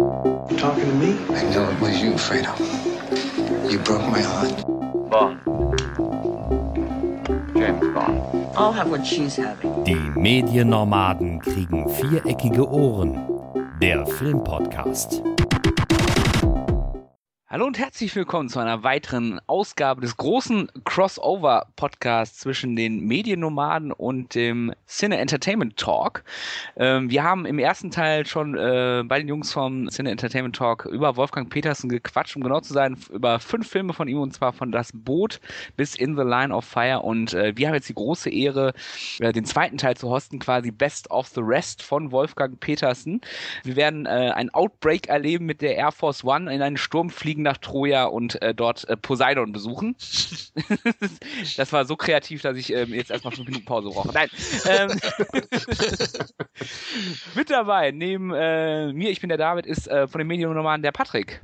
You talking to me? I know it was you, Fredo. You broke my heart. Bond. James Bond. I'll have what she's having. Die Mediennomaden kriegen viereckige Ohren. Der Filmpodcast. Hallo und herzlich willkommen zu einer weiteren Ausgabe des großen Crossover-Podcasts zwischen den Mediennomaden und dem Cine Entertainment Talk. Ähm, wir haben im ersten Teil schon äh, bei den Jungs vom Cine Entertainment Talk über Wolfgang Petersen gequatscht, um genau zu sein, über fünf Filme von ihm und zwar von Das Boot bis In the Line of Fire. Und äh, wir haben jetzt die große Ehre, äh, den zweiten Teil zu hosten, quasi Best of the Rest von Wolfgang Petersen. Wir werden äh, ein Outbreak erleben mit der Air Force One in einen Sturm fliegen nach Troja und äh, dort äh, Poseidon besuchen. das war so kreativ, dass ich ähm, jetzt erstmal fünf Minuten Pause brauche. Nein. Ähm, mit dabei, neben äh, mir, ich bin der David, ist äh, von den Medienromanen der Patrick.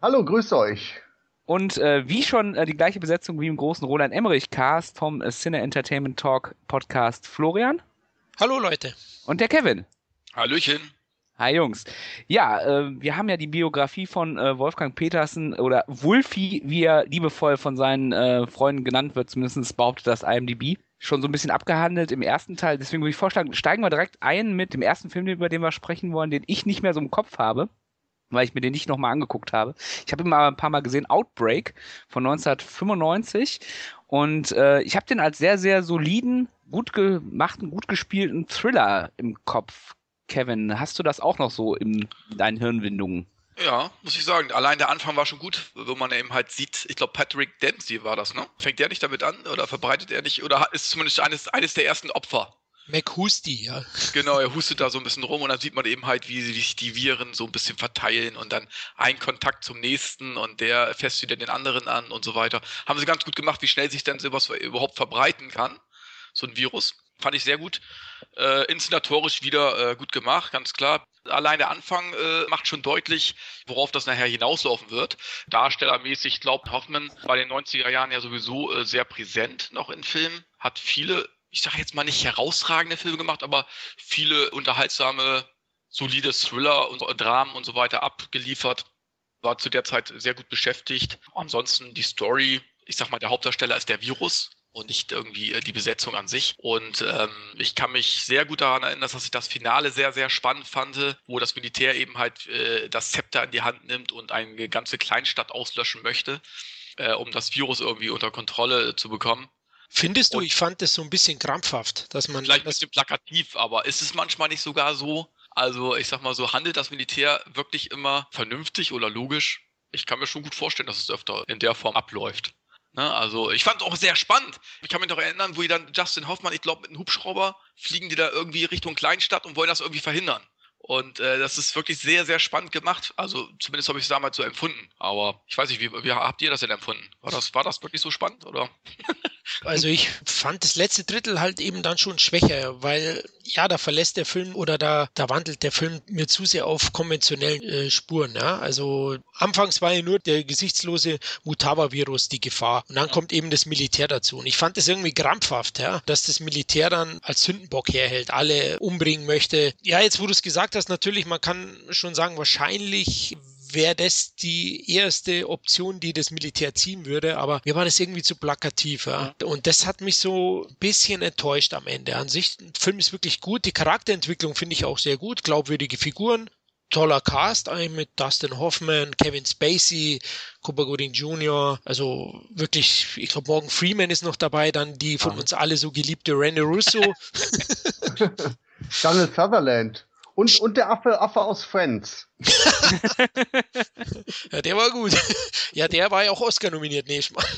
Hallo, grüß euch. Und äh, wie schon äh, die gleiche Besetzung wie im großen Roland Emmerich Cast vom äh, Cine Entertainment Talk Podcast Florian. Hallo Leute. Und der Kevin. Hallöchen. Hi Jungs. Ja, äh, wir haben ja die Biografie von äh, Wolfgang Petersen oder Wulfi, wie er liebevoll von seinen äh, Freunden genannt wird, zumindest behauptet das IMDb, schon so ein bisschen abgehandelt im ersten Teil. Deswegen würde ich vorschlagen, steigen wir direkt ein mit dem ersten Film, über den wir sprechen wollen, den ich nicht mehr so im Kopf habe, weil ich mir den nicht nochmal angeguckt habe. Ich habe ihn mal ein paar Mal gesehen, Outbreak von 1995 und äh, ich habe den als sehr, sehr soliden, gut gemachten, gut gespielten Thriller im Kopf Kevin, hast du das auch noch so in deinen Hirnwindungen? Ja, muss ich sagen. Allein der Anfang war schon gut, wo man eben halt sieht, ich glaube Patrick Dempsey war das, ne? Fängt der nicht damit an oder verbreitet er nicht oder ist zumindest eines, eines der ersten Opfer? McHusty, ja. Genau, er hustet da so ein bisschen rum und dann sieht man eben halt, wie sich die Viren so ein bisschen verteilen und dann ein Kontakt zum nächsten und der fässt wieder den anderen an und so weiter. Haben sie ganz gut gemacht, wie schnell sich dann sowas überhaupt verbreiten kann, so ein Virus. Fand ich sehr gut. Äh, inszenatorisch wieder äh, gut gemacht, ganz klar. Allein der Anfang äh, macht schon deutlich, worauf das nachher hinauslaufen wird. Darstellermäßig glaubt Hoffmann bei den 90er Jahren ja sowieso äh, sehr präsent noch in Filmen. Hat viele, ich sage jetzt mal nicht herausragende Filme gemacht, aber viele unterhaltsame, solide Thriller und Dramen und so weiter abgeliefert. War zu der Zeit sehr gut beschäftigt. Ansonsten die Story, ich sag mal, der Hauptdarsteller ist der Virus, und nicht irgendwie äh, die Besetzung an sich. Und ähm, ich kann mich sehr gut daran erinnern, dass ich das Finale sehr, sehr spannend fand, wo das Militär eben halt äh, das Zepter in die Hand nimmt und eine ganze Kleinstadt auslöschen möchte, äh, um das Virus irgendwie unter Kontrolle zu bekommen. Findest du, und ich fand das so ein bisschen krampfhaft, dass man. Vielleicht ein bisschen plakativ, aber ist es manchmal nicht sogar so? Also, ich sag mal so, handelt das Militär wirklich immer vernünftig oder logisch? Ich kann mir schon gut vorstellen, dass es öfter in der Form abläuft. Ne, also ich fand es auch sehr spannend. Ich kann mich noch erinnern, wo die dann Justin Hoffmann, ich glaube mit einem Hubschrauber, fliegen die da irgendwie Richtung Kleinstadt und wollen das irgendwie verhindern. Und äh, das ist wirklich sehr, sehr spannend gemacht. Also zumindest habe ich es damals so empfunden. Aber ich weiß nicht, wie, wie habt ihr das denn empfunden? War das, war das wirklich so spannend, oder? Also ich fand das letzte Drittel halt eben dann schon schwächer, weil ja, da verlässt der Film oder da, da wandelt der Film mir zu sehr auf konventionellen äh, Spuren. Ja? Also anfangs war ja nur der gesichtslose Mutava-Virus die Gefahr und dann kommt eben das Militär dazu. Und ich fand das irgendwie krampfhaft, ja? dass das Militär dann als Sündenbock herhält, alle umbringen möchte. Ja, jetzt wo du es gesagt hast, natürlich, man kann schon sagen, wahrscheinlich wäre das die erste Option, die das Militär ziehen würde, aber mir war das irgendwie zu plakativ. Ja. Und das hat mich so ein bisschen enttäuscht am Ende. An sich, der Film ist wirklich gut, die Charakterentwicklung finde ich auch sehr gut, glaubwürdige Figuren, toller Cast ein mit Dustin Hoffman, Kevin Spacey, Cuba Gooding Jr., also wirklich, ich glaube, Morgan Freeman ist noch dabei, dann die von uns alle so geliebte Rene Russo. Donald Sutherland. Und, und der Affe, Affe aus Friends. ja, der war gut. Ja, der war ja auch Oscar nominiert, nee, ich mal.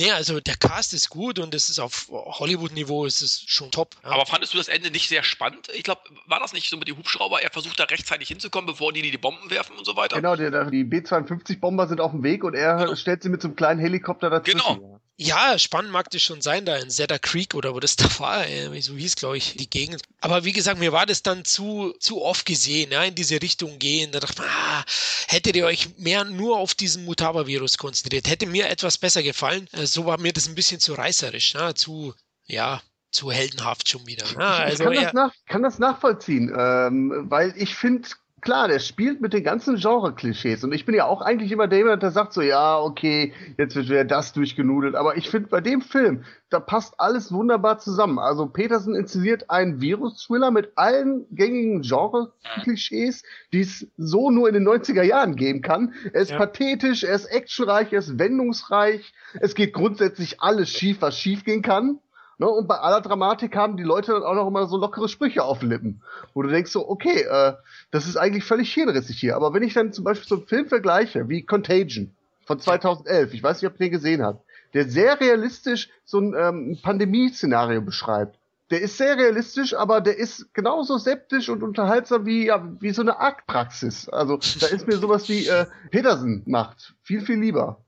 Nee, also der Cast ist gut und es ist auf Hollywood-Niveau, ist es schon top. Ja. Aber fandest du das Ende nicht sehr spannend? Ich glaube, war das nicht so mit den Hubschrauber? Er versucht da rechtzeitig hinzukommen, bevor die die Bomben werfen und so weiter? Genau, die, die B-52-Bomber sind auf dem Weg und er genau. stellt sie mit so einem kleinen Helikopter dazwischen. Genau. Ja, spannend mag das schon sein, da in Zedda Creek oder wo das da war, so hieß, glaube ich, die Gegend. Aber wie gesagt, mir war das dann zu, zu oft gesehen, ja, in diese Richtung gehen. Da dachte man, ah, hättet ihr euch mehr nur auf diesen Mutava-Virus konzentriert, hätte mir etwas besser gefallen. Äh, so war mir das ein bisschen zu reißerisch, ja, zu, ja, zu heldenhaft schon wieder. Ja, also ich kann, das nach, kann das nachvollziehen, ähm, weil ich finde, klar, der spielt mit den ganzen Genre-Klischees. Und ich bin ja auch eigentlich immer der, der sagt so, ja, okay, jetzt wird wieder das durchgenudelt. Aber ich finde, bei dem Film, da passt alles wunderbar zusammen. Also Peterson inszeniert einen Virus-Thriller mit allen gängigen Genre-Klischees, die es so nur in den 90er Jahren geben kann. Er ist Ja. pathetisch, er ist actionreich, er ist wendungsreich. Es geht grundsätzlich alles schief, was schief gehen kann. Ne, und bei aller Dramatik haben die Leute dann auch noch immer so lockere Sprüche auf den Lippen. Wo du denkst so, okay, äh, das ist eigentlich völlig hirnrissig hier. Aber wenn ich dann zum Beispiel so einen Film vergleiche, wie Contagion von 2011, ich weiß nicht, ob ihr den gesehen habt, der sehr realistisch so ein ähm, Pandemie-Szenario beschreibt. Der ist sehr realistisch, aber der ist genauso septisch und unterhaltsam wie, ja, wie so eine Aktpraxis. Also da ist mir sowas wie äh, Peterson macht. Viel, viel lieber.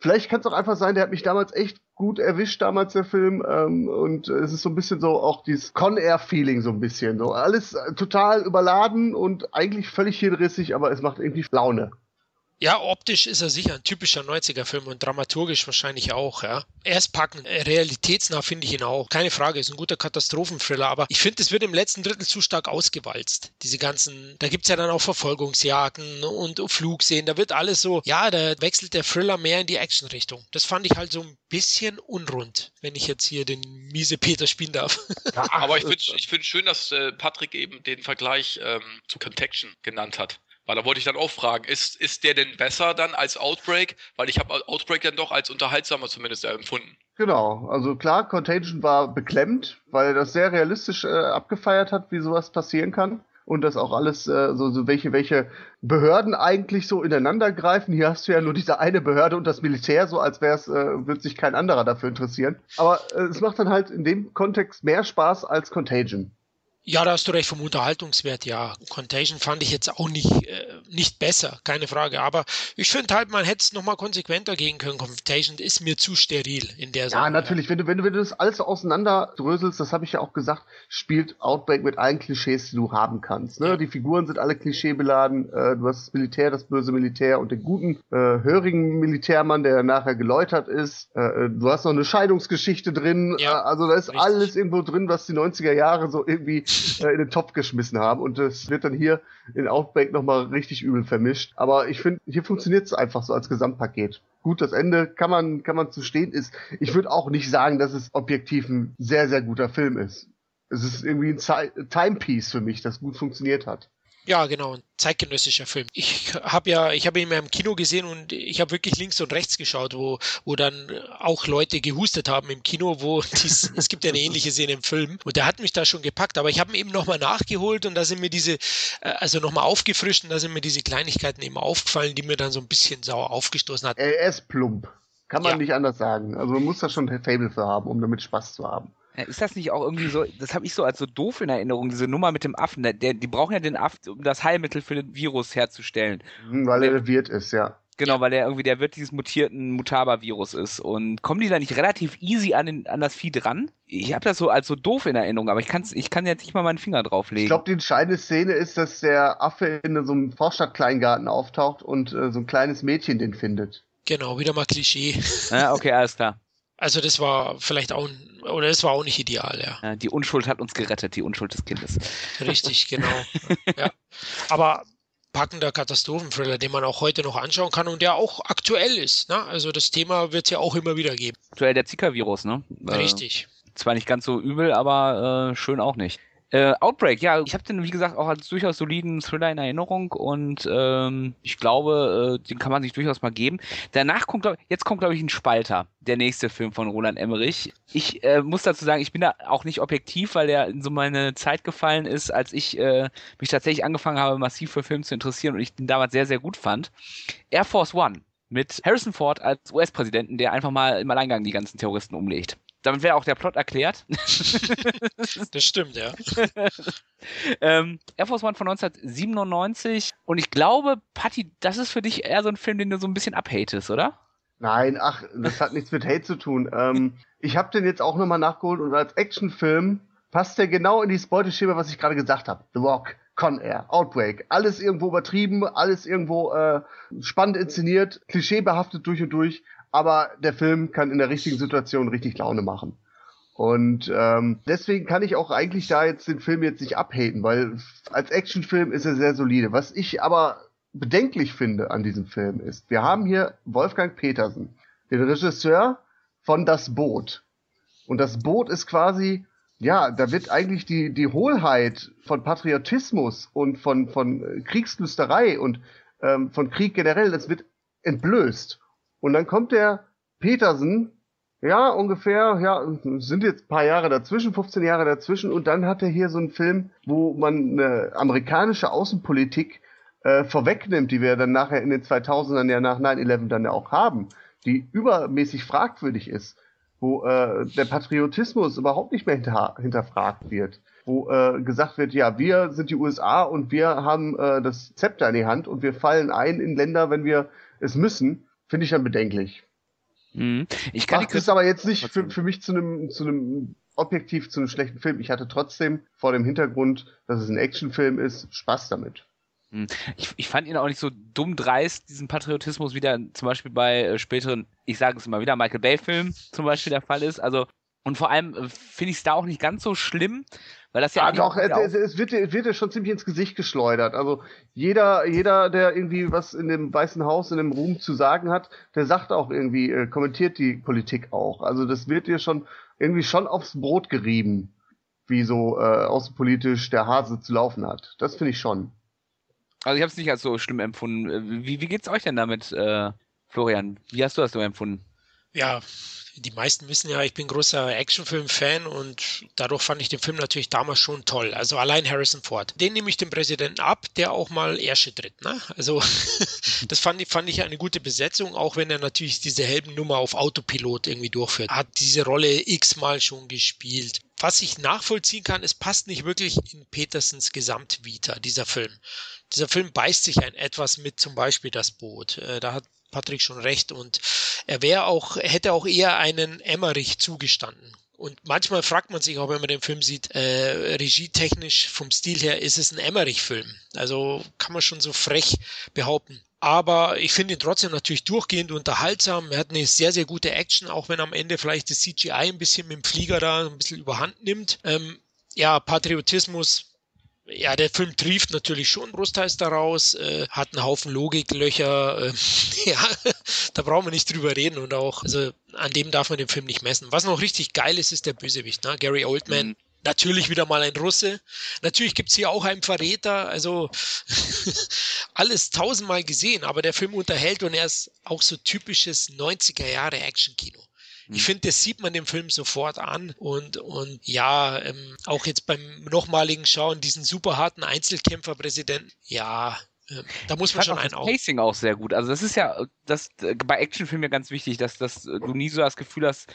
Vielleicht kann es auch einfach sein, der hat mich damals echt gut erwischt, damals der Film. Ähm, und äh, es ist so ein bisschen so auch dieses Con-Air-Feeling so ein bisschen. So alles äh, total überladen und eigentlich völlig hirnrissig, aber es macht irgendwie Laune. Ja, optisch ist er sicher ein typischer 90er-Film und dramaturgisch wahrscheinlich auch, ja. Er ist packend, äh, realitätsnah finde ich ihn auch. Keine Frage, ist ein guter Katastrophenthriller, aber ich finde, es wird im letzten Drittel zu stark ausgewalzt. Diese ganzen, da gibt's ja dann auch Verfolgungsjagden und Flugszenen, da wird alles so, ja, da wechselt der Thriller mehr in die Action-Richtung. Das fand ich halt so ein bisschen unrund, wenn ich jetzt hier den miese Peter spielen darf. Aber ich finde ich find schön, dass äh, Patrick eben den Vergleich ähm, zu Contaction genannt hat. Weil da wollte ich dann auch fragen, ist, ist der denn besser dann als Outbreak? Weil ich habe Outbreak dann doch als unterhaltsamer zumindest empfunden. Genau, also klar, Contagion war beklemmt, weil er das sehr realistisch äh, abgefeiert hat, wie sowas passieren kann. Und das auch alles, äh, so, so welche, welche Behörden eigentlich so ineinander greifen. Hier hast du ja nur diese eine Behörde und das Militär, so als wäre es, äh, wird sich kein anderer dafür interessieren. Aber äh, es macht dann halt in dem Kontext mehr Spaß als Contagion. Ja, da hast du recht vom Unterhaltungswert, ja. Contagion fand ich jetzt auch nicht, äh, nicht besser, keine Frage. Aber ich finde halt, man hätte es nochmal konsequenter gehen können. Contagion ist mir zu steril in der Sache. Ja, natürlich, wenn du, wenn du, wenn du das alles so auseinanderdröselst, das habe ich ja auch gesagt, spielt Outbreak mit allen Klischees, die du haben kannst. Ne? Ja. Die Figuren sind alle klischeebeladen, äh, du hast das Militär, das böse Militär und den guten, äh, hörigen Militärmann, der nachher geläutert ist. Äh, äh, du hast noch eine Scheidungsgeschichte drin, Ja, äh, also da ist richtig. alles irgendwo drin, was die 90er Jahre so irgendwie in den Topf geschmissen haben und das wird dann hier in Outbreak nochmal richtig übel vermischt. Aber ich finde, hier funktioniert es einfach so als Gesamtpaket. Gut, das Ende kann man, kann man zu stehen ist. Ich würde auch nicht sagen, dass es objektiv ein sehr, sehr guter Film ist. Es ist irgendwie ein Timepiece für mich, das gut funktioniert hat. Ja, genau, ein zeitgenössischer Film. Ich habe ja, ich habe ihn mal im Kino gesehen und ich habe wirklich links und rechts geschaut, wo, wo dann auch Leute gehustet haben im Kino, wo dies, es gibt ja eine ähnliche Szene im Film und der hat mich da schon gepackt, aber ich habe ihn eben nochmal nachgeholt und da sind mir diese, äh, also nochmal aufgefrischt und da sind mir diese Kleinigkeiten eben aufgefallen, die mir dann so ein bisschen sauer aufgestoßen hat. Er ist plump. Kann man Ja. nicht anders sagen. Also man muss da schon ein Fable für haben, um damit Spaß zu haben. Ja, Ist das nicht auch irgendwie so, das habe ich so als so doof in Erinnerung, diese Nummer mit dem Affen. Der, der, die brauchen ja den Affen, um das Heilmittel für den Virus herzustellen. Hm, Weil er Wirt ist, ja. Genau, weil er irgendwie der Wirt dieses mutierten Mutaba-Virus ist. Und kommen die da nicht relativ easy an, den, an das Vieh dran? Ich habe das so als so doof in Erinnerung, aber ich, kann's, ich kann jetzt nicht mal meinen Finger drauflegen. Ich glaube, die entscheidende Szene ist, dass der Affe in so einem Vorstadtkleingarten auftaucht und äh, so ein kleines Mädchen den findet. Genau, wieder mal Klischee. ja, okay, alles klar. Also das war vielleicht auch, oder das war auch nicht ideal, ja. Ja, die Unschuld hat uns gerettet, die Unschuld des Kindes. Richtig, genau. ja. Aber packender Katastrophenthriller, den man auch heute noch anschauen kann und der auch aktuell ist. Ne? Also das Thema wird es ja auch immer wieder geben. Aktuell der Zika-Virus, ne? Äh, Richtig. Zwar nicht ganz so übel, aber äh, schön auch nicht. Äh, Outbreak, ja, ich habe den, wie gesagt, auch als durchaus soliden Thriller in Erinnerung und ähm, ich glaube, äh, den kann man sich durchaus mal geben. Danach kommt, glaub, jetzt kommt, glaube ich, ein Spalter, der nächste Film von Roland Emmerich. Ich äh, muss dazu sagen, ich bin da auch nicht objektiv, weil der in so meine Zeit gefallen ist, als ich äh, mich tatsächlich angefangen habe, massiv für Film zu interessieren und ich den damals sehr, sehr gut fand. Air Force One mit Harrison Ford als US-Präsidenten, der einfach mal im Alleingang die ganzen Terroristen umlegt. Damit wäre auch der Plot erklärt. Das stimmt, ja. ähm, Air Force One von 1997. Und ich glaube, Patti, das ist für dich eher so ein Film, den du so ein bisschen abhatest, oder? Nein, ach, das hat nichts mit Hate zu tun. Ähm, ich habe den jetzt auch nochmal nachgeholt und als Actionfilm passt der genau in dieses Beuteschema, was ich gerade gesagt habe. The Rock, Con Air, Outbreak, alles irgendwo übertrieben, alles irgendwo äh, spannend inszeniert, klischeebehaftet durch und durch, aber der Film kann in der richtigen Situation richtig Laune machen. Und ähm, deswegen kann ich auch eigentlich da jetzt den Film jetzt nicht abhaten, weil als Actionfilm ist er sehr solide. Was ich aber bedenklich finde an diesem Film ist, wir haben hier Wolfgang Petersen, den Regisseur von Das Boot. Und das Boot ist quasi, ja, da wird eigentlich die, die Hohlheit von Patriotismus und von, von Kriegslüsterei und ähm, von Krieg generell, das wird entblößt. Und dann kommt der Petersen, ja, ungefähr, ja, sind jetzt paar Jahre dazwischen, 15 Jahre dazwischen, und dann hat er hier so einen Film, wo man eine amerikanische Außenpolitik äh, vorwegnimmt, die wir dann nachher in den 2000ern ja nach 9-11 dann ja auch haben, die übermäßig fragwürdig ist, wo äh, der Patriotismus überhaupt nicht mehr hinter, hinterfragt wird, wo äh, gesagt wird, ja, wir sind die USA und wir haben äh, das Zepter in die Hand und wir fallen ein in Länder, wenn wir es müssen, finde ich dann bedenklich. Mhm. Ich kann Macht es aber jetzt nicht für, für mich zu einem, zu einem objektiv zu einem schlechten Film. Ich hatte trotzdem vor dem Hintergrund, dass es ein Actionfilm ist, Spaß damit. Mhm. Ich, ich fand ihn auch nicht so dumm dreist, diesen Patriotismus, wie der zum Beispiel bei äh, späteren, ich sage es immer wieder, Michael Bay-Filmen zum Beispiel der Fall ist. Also, und vor allem äh, finde ich es da auch nicht ganz so schlimm, weil das ja, ja doch, es, es, wird, es wird ja schon ziemlich ins Gesicht geschleudert. Also jeder, jeder, der irgendwie was in dem Weißen Haus, in dem Ruhm zu sagen hat, der sagt auch irgendwie, äh, kommentiert die Politik auch. Also das wird dir schon irgendwie schon aufs Brot gerieben, wie so äh, außenpolitisch der Hase zu laufen hat. Das finde ich schon. Also ich habe es nicht als so schlimm empfunden. Wie, wie geht's euch denn damit, äh, Florian? Wie hast du das so empfunden? Ja, die meisten wissen ja, ich bin großer Actionfilm-Fan und dadurch fand ich den Film natürlich damals schon toll. Also allein Harrison Ford. Den nehme ich dem Präsidenten ab, der auch mal Ärsche tritt. Ne? Also das fand ich, fand ich eine gute Besetzung, auch wenn er natürlich diese Helbennummer auf Autopilot irgendwie durchführt. Hat diese Rolle x-mal schon gespielt. Was ich nachvollziehen kann, es passt nicht wirklich in Petersens Gesamtvita, dieser Film. Dieser Film beißt sich ein etwas mit zum Beispiel das Boot. Äh, da hat Patrick schon recht und er wäre auch, hätte auch eher einen Emmerich zugestanden. Und manchmal fragt man sich auch, wenn man den Film sieht, äh, regietechnisch vom Stil her ist es ein Emmerich-Film. Also kann man schon so frech behaupten. Aber ich finde ihn trotzdem natürlich durchgehend unterhaltsam. Er hat eine sehr, sehr gute Action, auch wenn am Ende vielleicht das CGI ein bisschen mit dem Flieger da ein bisschen überhand nimmt. Ähm, ja, Patriotismus ja, der Film trieft natürlich schon großteils daraus, äh, hat einen Haufen Logiklöcher, äh, ja, da brauchen wir nicht drüber reden und auch, also an dem darf man den Film nicht messen. Was noch richtig geil ist, ist der Bösewicht, ne? Gary Oldman. Mhm. Natürlich wieder mal ein Russe. Natürlich gibt's hier auch einen Verräter. Also alles tausendmal gesehen, aber der Film unterhält und er ist auch so typisches 90er Jahre Actionkino. Ich finde, das sieht man dem Film sofort an und, und ja, ähm, auch jetzt beim nochmaligen Schauen, diesen super harten Einzelkämpferpräsidenten, ja, ähm, da muss man schon einen auf. Pacing auch sehr gut. Also das ist ja das äh, bei Actionfilmen ja ganz wichtig, dass, dass du nie so das Gefühl hast,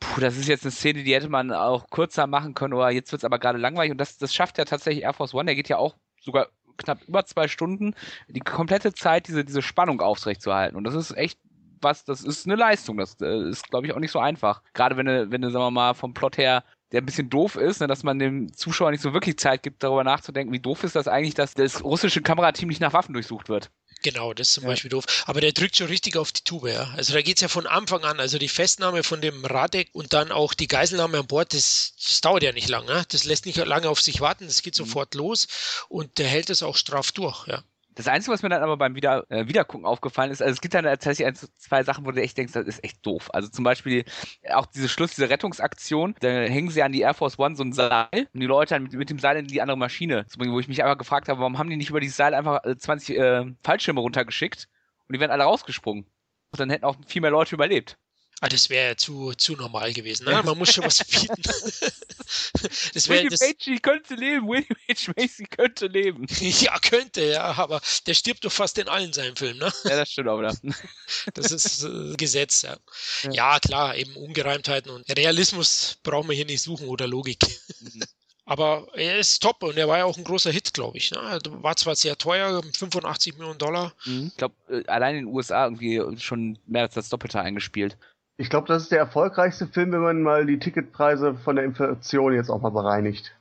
puh, das ist jetzt eine Szene, die hätte man auch kürzer machen können oder jetzt wird es aber gerade langweilig und das, das schafft ja tatsächlich Air Force One, der geht ja auch sogar knapp über zwei Stunden, die komplette Zeit diese, diese Spannung aufrechtzuerhalten und das ist echt was, das ist eine Leistung. Das äh, ist, glaube ich, auch nicht so einfach. Gerade wenn du, wenn du, sagen wir mal, vom Plot her der ein bisschen doof ist, ne, dass man dem Zuschauer nicht so wirklich Zeit gibt, darüber nachzudenken, wie doof ist das eigentlich, dass das russische Kamerateam nicht nach Waffen durchsucht wird. Genau, das ist zum ja. Beispiel doof. Aber der drückt schon richtig auf die Tube, ja. Also da geht es ja von Anfang an. Also die Festnahme von dem Radek und dann auch die Geiselnahme an Bord, das, das dauert ja nicht lange. Ne? Das lässt nicht lange auf sich warten, das geht mhm. sofort mhm. los und der hält es auch straff durch, ja. Das Einzige, was mir dann aber beim Wieder, äh, Wiedergucken aufgefallen ist, also es gibt dann tatsächlich ein, zwei Sachen, wo du echt denkst, das ist echt doof. Also zum Beispiel auch diese Schluss, diese Rettungsaktion, da hängen sie an die Air Force One so ein Seil, um die Leute dann mit, mit dem Seil in die andere Maschine zu bringen, wo ich mich einfach gefragt habe, warum haben die nicht über dieses Seil einfach 20 äh, Fallschirme runtergeschickt und die wären alle rausgesprungen. Und dann hätten auch viel mehr Leute überlebt. Ah, das wäre zu, zu normal gewesen. Ne? Man muss schon was bieten. das wär, William das, Macy könnte leben. William H. Macy könnte leben. ja, könnte, ja. Aber der stirbt doch fast in allen seinen Filmen. Ne? Ja, das stimmt auch wieder. das ist äh, Gesetz, ja. ja. ja. klar, eben Ungereimtheiten und Realismus brauchen wir hier nicht suchen oder Logik. Mhm. Aber er ist top und er war ja auch ein großer Hit, glaube ich. Ne? War zwar sehr teuer, 85 Millionen Dollar. Mhm. Ich glaube, äh, allein in den USA irgendwie schon mehr als das Doppelte eingespielt. Ich glaube, das ist der erfolgreichste Film, wenn man mal die Ticketpreise von der Inflation jetzt auch mal bereinigt.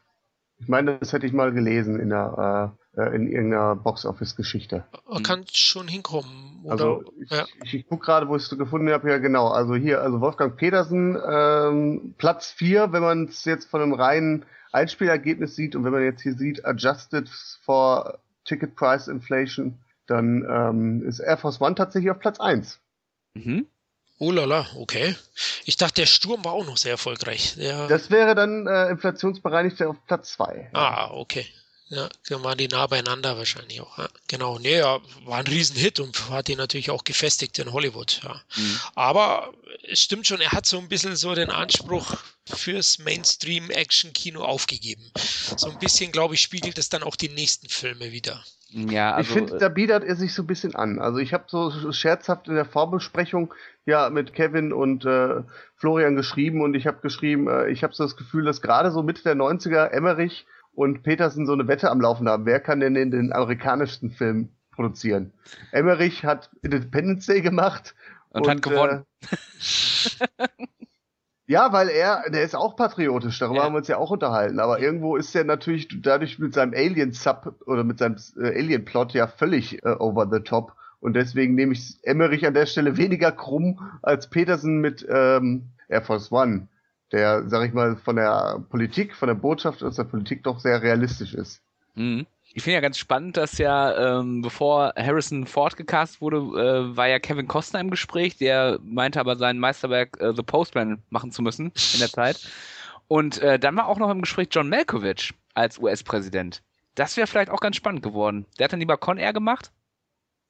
Ich meine, das hätte ich mal gelesen in der, äh, in irgendeiner Box-Office-Geschichte. Kann schon hinkommen. Oder? Also ich, ja. ich, ich gucke gerade, wo ich es gefunden habe. Ja, genau. Also hier, also Wolfgang Petersen, ähm, Platz 4, wenn man es jetzt von einem reinen Einspielergebnis sieht und wenn man jetzt hier sieht, adjusted for Ticket Price Inflation, dann ähm, ist Air Force One tatsächlich auf Platz 1. Mhm. Oh lala, okay. Ich dachte, der Sturm war auch noch sehr erfolgreich. Der, Das wäre dann äh, inflationsbereinigt auf Platz 2. ah, okay. Ja, dann waren die nah beieinander wahrscheinlich auch. Ja, genau. Nee, ja, war ein Riesenhit und hat ihn natürlich auch gefestigt in Hollywood. Ja. Mhm. Aber es stimmt schon, er hat so ein bisschen so den Anspruch fürs Mainstream-Action-Kino aufgegeben. So ein bisschen, glaube ich, spiegelt es dann auch die nächsten Filme wieder. Ja, also ich finde, da bietet er sich so ein bisschen an. Also ich habe so scherzhaft in der Vorbesprechung ja mit Kevin und äh, Florian geschrieben und ich habe geschrieben, äh, ich habe so das Gefühl, dass gerade so Mitte der 90er Emmerich und Petersen so eine Wette am Laufen haben. Wer kann denn den, den amerikanischsten Film produzieren? Emmerich hat Independence Day gemacht Und hat gewonnen. Äh, ja, weil er, der ist auch patriotisch, darüber Ja. haben wir uns ja auch unterhalten. Aber irgendwo ist er natürlich dadurch mit seinem Alien-Sub oder mit seinem äh, Alien-Plot ja völlig äh, over the top. Und deswegen nehme ich Emmerich an der Stelle weniger krumm als Petersen mit ähm, Air Force One, der, sag ich mal, von der Politik, von der Botschaft aus der Politik doch sehr realistisch ist. Mhm. Ich finde ja ganz spannend, dass ja, ähm, bevor Harrison Ford gecast wurde, äh, war ja Kevin Costner im Gespräch, der meinte aber sein Meisterwerk äh, The Postman machen zu müssen in der Zeit. Und äh, dann war auch noch im Gespräch John Malkovich als US-Präsident. Das wäre vielleicht auch ganz spannend geworden. Der hat dann lieber Con Air gemacht.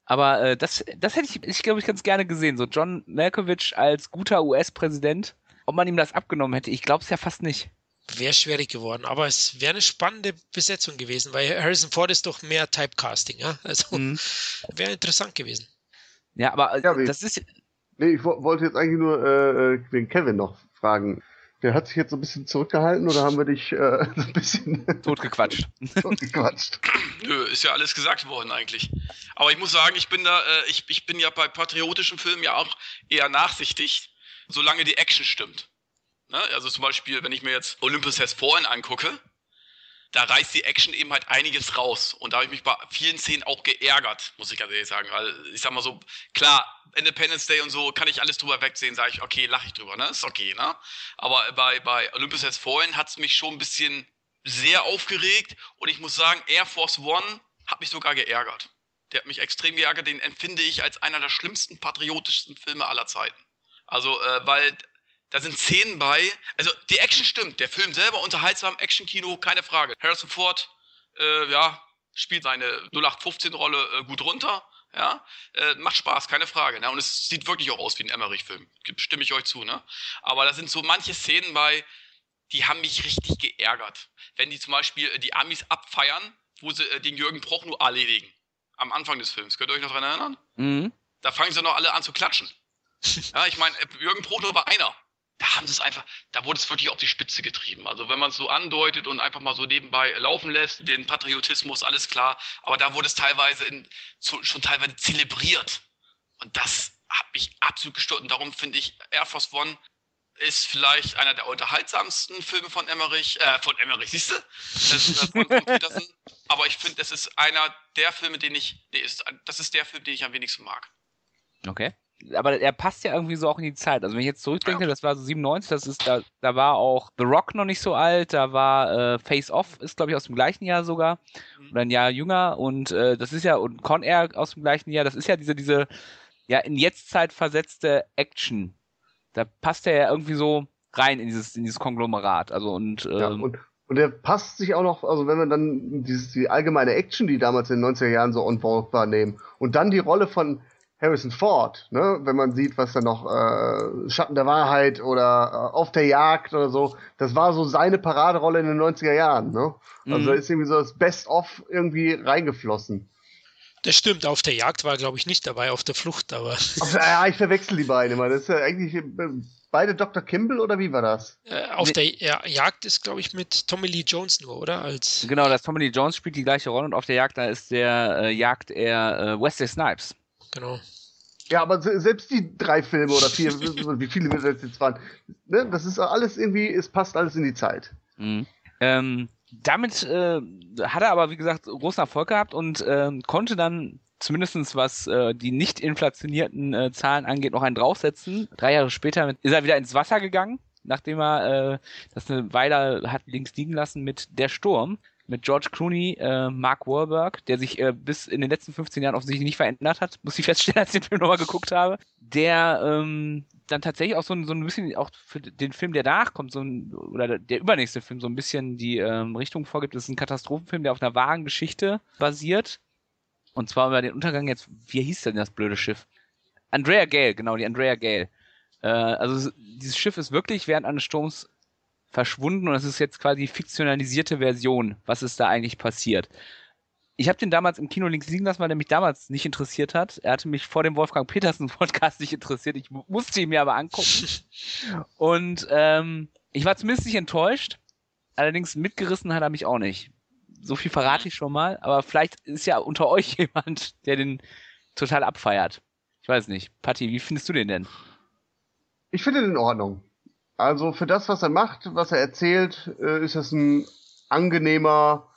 Aber äh, das, das hätte ich, ich glaube ich, ganz gerne gesehen. So John Malkovich als guter US-Präsident. Ob man ihm das abgenommen hätte, ich glaube es ja fast nicht. Wäre schwierig geworden, aber es wäre eine spannende Besetzung gewesen, weil Harrison Ford ist doch mehr Typecasting, ja? Also Mhm. wäre interessant gewesen. Ja, aber äh, Ja, das ist, Nee, ich wo- wollte jetzt eigentlich nur äh, äh, wegen Kevin noch fragen. Der hat sich jetzt so ein bisschen zurückgehalten oder haben wir dich äh, so ein bisschen totgequatscht. gequatscht? Nö, ist ja alles gesagt worden eigentlich. Aber ich muss sagen, ich bin da, äh, ich, ich bin ja bei patriotischen Filmen ja auch eher nachsichtig, solange die Action stimmt. Ne? Also zum Beispiel, wenn ich mir jetzt Olympus Has Fallen angucke, da reißt die Action eben halt einiges raus. Und da habe ich mich bei vielen Szenen auch geärgert, muss ich ganz ehrlich sagen. Weil ich sag mal so, klar, Independence Day und so kann ich alles drüber wegsehen, sage ich, okay, lache ich drüber, ne? Ist okay, ne? Aber bei, bei Olympus Has Fallen hat es mich schon ein bisschen sehr aufgeregt und ich muss sagen, Air Force One hat mich sogar geärgert. Der hat mich extrem geärgert, den empfinde ich als einer der schlimmsten, patriotischsten Filme aller Zeiten. Also, äh, weil da sind Szenen bei, also die Action stimmt, der Film selber unterhaltsam, Action-Kino, keine Frage. Harrison Ford, äh, ja, spielt seine 0815-Rolle äh, gut runter, ja, äh, macht Spaß, keine Frage, ne? Und es sieht wirklich auch aus wie ein Emmerich-Film, stimme ich euch zu, ne? Aber da sind so manche Szenen bei, die haben mich richtig geärgert. Wenn die zum Beispiel äh, die Amis abfeiern, wo sie äh, den Jürgen Prochnow erledigen. Am Anfang des Films. Könnt ihr euch noch daran erinnern? Mhm. Da fangen sie noch alle an zu klatschen. ja, ich meine, äh, Jürgen Prochnow war einer. Da haben sie es einfach, da wurde es wirklich auf die Spitze getrieben. Also wenn man es so andeutet und einfach mal so nebenbei laufen lässt, den Patriotismus, alles klar. Aber da wurde es teilweise in, zu, schon teilweise zelebriert. Und das hat mich absolut gestört. Und darum finde ich Air Force One ist vielleicht einer der unterhaltsamsten Filme von Emmerich, äh, von Emmerich, siehst du? Äh. Aber ich finde, das ist einer der Filme, den ich, nee, ist, das ist der Film, den ich am wenigsten mag. Okay. Aber er passt ja irgendwie so auch in die Zeit. Also wenn ich jetzt zurückdenke, das war so 97, das ist, da, da war auch The Rock noch nicht so alt, da war äh, Face Off, ist glaube ich aus dem gleichen Jahr sogar, oder ein Jahr jünger und äh, das ist ja, und Con Air aus dem gleichen Jahr, das ist ja diese, diese, ja, in Jetztzeit versetzte Action. Da passt er ja irgendwie so rein in dieses, in dieses Konglomerat. Also und, ähm, Ja, und, und der passt sich auch noch, also wenn wir dann dieses, die allgemeine Action, die damals in den 90er Jahren so on board war, nehmen und dann die Rolle von Harrison Ford, ne, wenn man sieht, was da noch äh, Schatten der Wahrheit oder äh, Auf der Jagd oder so, das war so seine Paraderolle in den 90er Jahren, ne? Also Mhm. da ist irgendwie so das Best-of irgendwie reingeflossen. Das stimmt, auf der Jagd war er, glaube ich, nicht dabei, auf der Flucht, aber Ach, ja, ich verwechsel die beiden immer. Das ist ja eigentlich äh, beide Dr. Kimball oder wie war das? äh, auf Nee. der ja, Jagd ist, glaube ich, mit Tommy Lee Jones nur, oder? Als genau, das Tommy Lee Jones spielt die gleiche Rolle und auf der Jagd, da ist der, äh, jagt er äh, Wesley Snipes. genau. Ja, aber se- selbst die drei Filme oder vier, wie viele wir jetzt waren, ne, das ist alles irgendwie, es passt alles in die Zeit. Mhm. Ähm, damit äh, hat er aber, wie gesagt, großen Erfolg gehabt und äh, konnte dann zumindestens was äh, die nicht inflationierten äh, Zahlen angeht, noch einen draufsetzen. Drei Jahre später ist er wieder ins Wasser gegangen, nachdem er äh, das eine Weile hat links liegen lassen mit Der Sturm mit George Clooney, äh, Mark Wahlberg, der sich äh, bis in den letzten 15 Jahren offensichtlich nicht verändert hat, muss ich feststellen, als ich den Film nochmal geguckt habe, der ähm, dann tatsächlich auch so ein, so ein bisschen, auch für den Film, der nachkommt, so ein, oder der übernächste Film, so ein bisschen die ähm, Richtung vorgibt. Das ist ein Katastrophenfilm, der auf einer wahren Geschichte basiert. Und zwar über den Untergang jetzt, wie hieß denn das blöde Schiff? Andrea Gale, genau, die Andrea Gale. Äh, also dieses Schiff ist wirklich während eines Sturms verschwunden und es ist jetzt quasi die fiktionalisierte Version, was ist da eigentlich passiert. Ich habe den damals im Kino links liegen lassen, weil er mich damals nicht interessiert hat. Er hatte mich vor dem Wolfgang Petersen Podcast nicht interessiert. Ich musste ihn mir aber angucken. Und ähm, ich war zumindest nicht enttäuscht. Allerdings mitgerissen hat er mich auch nicht. So viel verrate ich schon mal. Aber vielleicht ist ja unter euch jemand, der den total abfeiert. Ich weiß nicht. Patti, wie findest du den denn? Ich finde den in Ordnung. Also für das, was er macht, was er erzählt, äh, ist es ein angenehmer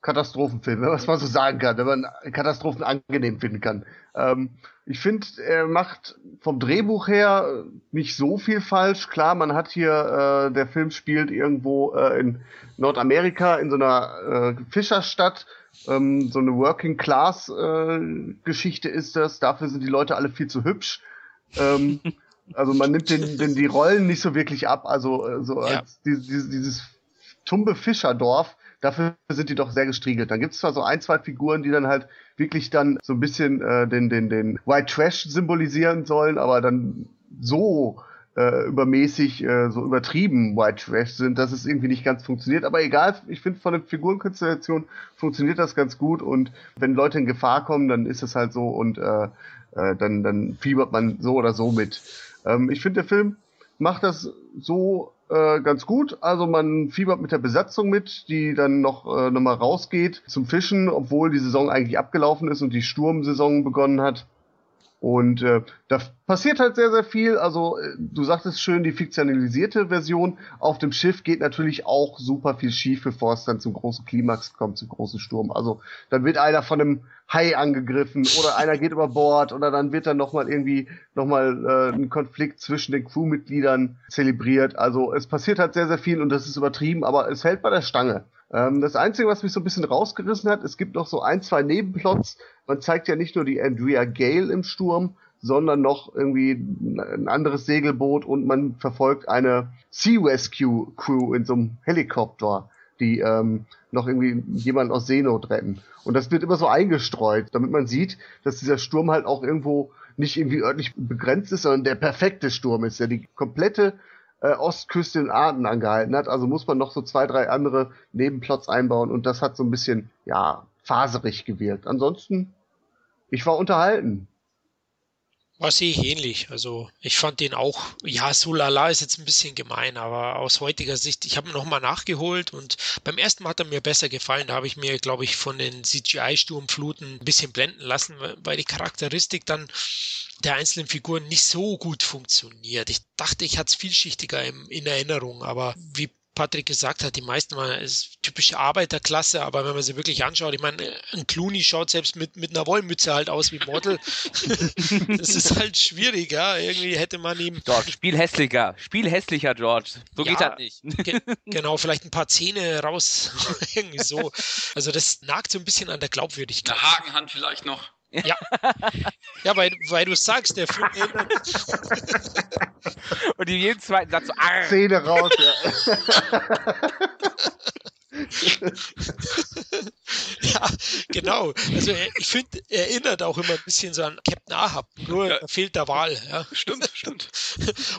Katastrophenfilm, wenn man es mal so sagen kann, wenn man Katastrophen angenehm finden kann. Ähm, ich finde, er macht vom Drehbuch her nicht so viel falsch. Klar, man hat hier, äh, der Film spielt irgendwo äh, in Nordamerika in so einer äh, Fischerstadt. Ähm, so eine Working Class äh, ist das. Dafür sind die Leute alle viel zu hübsch. Ähm, Also man nimmt den, den, die Rollen nicht so wirklich ab. Also äh, so ja. als dieses, dieses tumbe Fischerdorf, dafür sind die doch sehr gestriegelt. Dann gibt es zwar so ein, zwei Figuren, die dann halt wirklich dann so ein bisschen äh, den, den, den White Trash symbolisieren sollen, aber dann so äh, übermäßig, äh, so übertrieben White Trash sind, dass es irgendwie nicht ganz funktioniert. Aber egal, ich finde von der Figurenkonstellation funktioniert das ganz gut und wenn Leute in Gefahr kommen, dann ist es halt so und äh, äh, dann, dann fiebert man so oder so mit. Ähm, ich finde, der Film macht das so äh, ganz gut. Also man fiebert mit der Besatzung mit, die dann noch, äh, noch mal rausgeht zum Fischen, obwohl die Saison eigentlich abgelaufen ist und die Sturmsaison begonnen hat. Und äh, da passiert halt sehr, sehr viel. Also, äh, du sagtest schön, die fiktionalisierte Version auf dem Schiff geht natürlich auch super viel schief, bevor es dann zum großen Klimax kommt, zum großen Sturm. Also, dann wird einer von einem Hai angegriffen oder einer geht über Bord oder dann wird dann nochmal irgendwie nochmal äh, ein Konflikt zwischen den Crewmitgliedern zelebriert. Also, es passiert halt sehr, sehr viel und das ist übertrieben, aber es hält bei der Stange. Ähm, das Einzige, was mich so ein bisschen rausgerissen hat, es gibt noch so ein, zwei Nebenplots. Man zeigt ja nicht nur die Andrea Gale im Sturm, sondern noch irgendwie ein anderes Segelboot und man verfolgt eine Sea Rescue Crew in so einem Helikopter, die ähm, noch irgendwie jemanden aus Seenot retten. Und das wird immer so eingestreut, damit man sieht, dass dieser Sturm halt auch irgendwo nicht irgendwie örtlich begrenzt ist, sondern der perfekte Sturm ist, der die komplette äh, Ostküste in Arten angehalten hat. Also muss man noch so zwei, drei andere Nebenplots einbauen und das hat so ein bisschen, ja, faserig gewirkt. Ansonsten, ich war unterhalten. War sehe ich ähnlich. Also ich fand den auch, ja, so lala ist jetzt ein bisschen gemein, aber aus heutiger Sicht, ich habe nochmal nachgeholt und beim ersten Mal hat er mir besser gefallen. Da habe ich mir, glaube ich, von den CGI-Sturmfluten ein bisschen blenden lassen, weil die Charakteristik dann der einzelnen Figuren nicht so gut funktioniert. Ich dachte, ich hatte es vielschichtiger in Erinnerung, aber wie Patrick gesagt hat, die meisten waren ist typische Arbeiterklasse, aber wenn man sie wirklich anschaut, ich meine, ein Clooney schaut selbst mit, mit einer Wollmütze halt aus wie Model. das ist halt schwierig, ja. Irgendwie hätte man ihm. George, spiel hässlicher. Spiel hässlicher, George. So ja, geht das nicht. ge genau, vielleicht ein paar Zähne raus. Irgendwie so. Also das nagt so ein bisschen an der Glaubwürdigkeit. Eine Hakenhand vielleicht noch. Ja. Ja, weil, weil du sagst, der Film Und in jedem zweiten Satz so, Arr. Zähne raus, ja. ja, genau. Also ich finde, er erinnert auch immer ein bisschen so an Captain Ahab, nur ja. fehlt der Wahl. Ja. Stimmt, stimmt.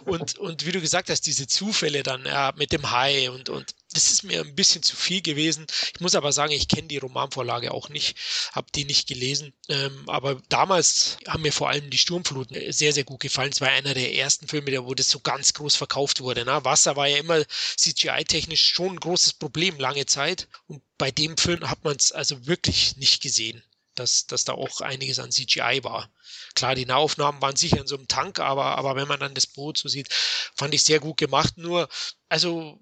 Und, und wie du gesagt hast, diese Zufälle dann ja, mit dem Hai und, und das ist mir ein bisschen zu viel gewesen. Ich muss aber sagen, ich kenne die Romanvorlage auch nicht, habe die nicht gelesen. Ähm, aber damals haben mir vor allem die Sturmfluten sehr, sehr gut gefallen. Es war einer der ersten Filme, wo das so ganz groß verkauft wurde. Ne? Wasser war ja immer CGI-technisch schon ein großes Problem lange Zeit. Und bei dem Film hat man es also wirklich nicht gesehen, dass, dass da auch einiges an CGI war. Klar, die Nahaufnahmen waren sicher in so einem Tank, aber, aber wenn man dann das Boot so sieht, fand ich sehr gut gemacht. Nur, also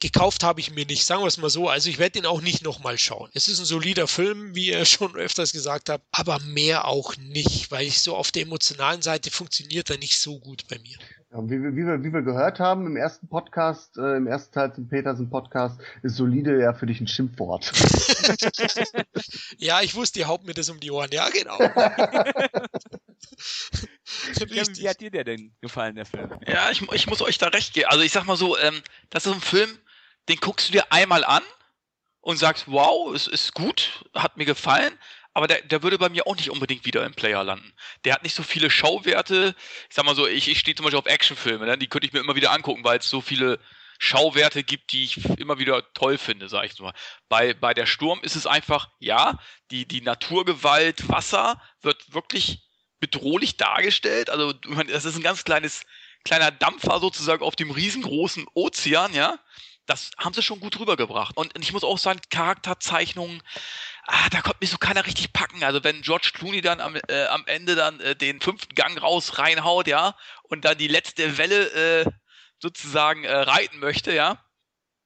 gekauft habe ich mir nicht, sagen wir es mal so. Also ich werde ihn auch nicht nochmal schauen. Es ist ein solider Film, wie ihr schon öfters gesagt habt, aber mehr auch nicht, weil ich so auf der emotionalen Seite funktioniert er nicht so gut bei mir. Ja, wie, wie, wir, wie wir gehört haben im ersten Podcast, äh, im ersten Teil zum Petersen Podcast, ist solide ja für dich ein Schimpfwort. ja, ich wusste, ihr haut mir das um die Ohren. Ja, genau. wie hat dir der denn gefallen, der Film? Ja, ich, ich muss euch da recht geben. Also ich sag mal so, ähm, das ist ein Film, den guckst du dir einmal an und sagst, wow, es ist gut, hat mir gefallen aber der, der würde bei mir auch nicht unbedingt wieder im Player landen. Der hat nicht so viele Schauwerte. Ich sag mal so, ich, ich stehe zum Beispiel auf Actionfilme, ne? die könnte ich mir immer wieder angucken, weil es so viele Schauwerte gibt, die ich immer wieder toll finde, sag ich mal. Bei, bei der Sturm ist es einfach, ja, die, die Naturgewalt Wasser wird wirklich bedrohlich dargestellt. Also, das ist ein ganz kleines, kleiner Dampfer sozusagen auf dem riesengroßen Ozean, ja. Das haben sie schon gut rübergebracht. Und ich muss auch sagen, Charakterzeichnungen, ah, da konnte mich so keiner richtig packen. Also wenn George Clooney dann am, äh, am Ende dann äh, den fünften Gang raus reinhaut, ja, und dann die letzte Welle äh, sozusagen äh, reiten möchte, ja,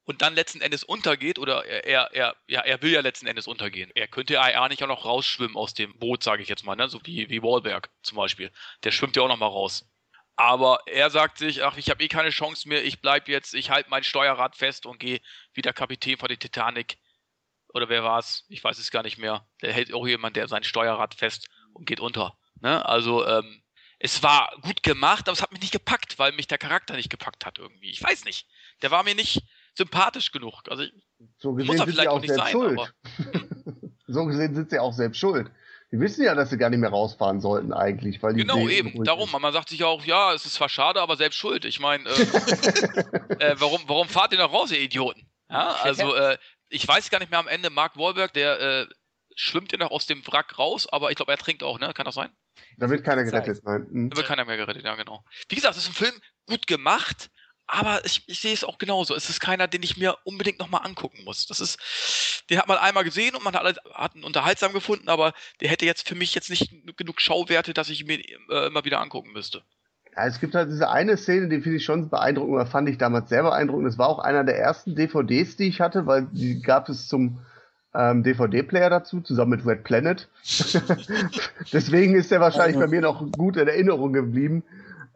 und dann letzten Endes untergeht, oder er, er, ja, er will ja letzten Endes untergehen. Er könnte ja nicht auch noch rausschwimmen aus dem Boot, sage ich jetzt mal, ne? so wie, wie Wahlberg zum Beispiel. Der schwimmt ja auch noch mal raus. Aber er sagt sich, ach, ich habe eh keine Chance mehr, ich bleib jetzt, ich halte mein Steuerrad fest und gehe wieder Kapitän von der Titanic oder wer war es? Ich weiß es gar nicht mehr. Der hält auch jemand, der sein Steuerrad fest und geht unter. Ne? Also, ähm, es war gut gemacht, aber es hat mich nicht gepackt, weil mich der Charakter nicht gepackt hat irgendwie. Ich weiß nicht. Der war mir nicht sympathisch genug. Also, so gesehen sind sie auch selbst sein, schuld. Aber, so gesehen sind sie auch selbst schuld. Die wissen ja, dass sie gar nicht mehr rausfahren sollten eigentlich, weil die genau eben. Darum, man sagt sich auch, ja, es ist zwar schade, aber selbst schuld. Ich meine, äh, äh, warum, warum fahrt ihr noch raus, ihr Idioten? Ja, also äh, ich weiß gar nicht mehr am Ende, Mark Wahlberg, der äh, schwimmt ja noch aus dem Wrack raus, aber ich glaube, er trinkt auch, ne? Kann das sein? Da wird keiner gerettet, nein. Mhm. Da wird keiner mehr gerettet, ja, genau. Wie gesagt, es ist ein Film gut gemacht, aber ich, ich sehe es auch genauso. Es ist keiner, den ich mir unbedingt nochmal angucken muss. Das ist, den hat man einmal gesehen und man hat, hat ihn unterhaltsam gefunden, aber der hätte jetzt für mich jetzt nicht genug Schauwerte, dass ich mir äh, immer wieder angucken müsste. Ja, es gibt halt diese eine Szene, die finde ich schon beeindruckend, oder fand ich damals sehr beeindruckend. Das war auch einer der ersten DVDs, die ich hatte, weil die gab es zum ähm, DVD-Player dazu, zusammen mit Red Planet. Deswegen ist der wahrscheinlich bei mir noch gut in Erinnerung geblieben.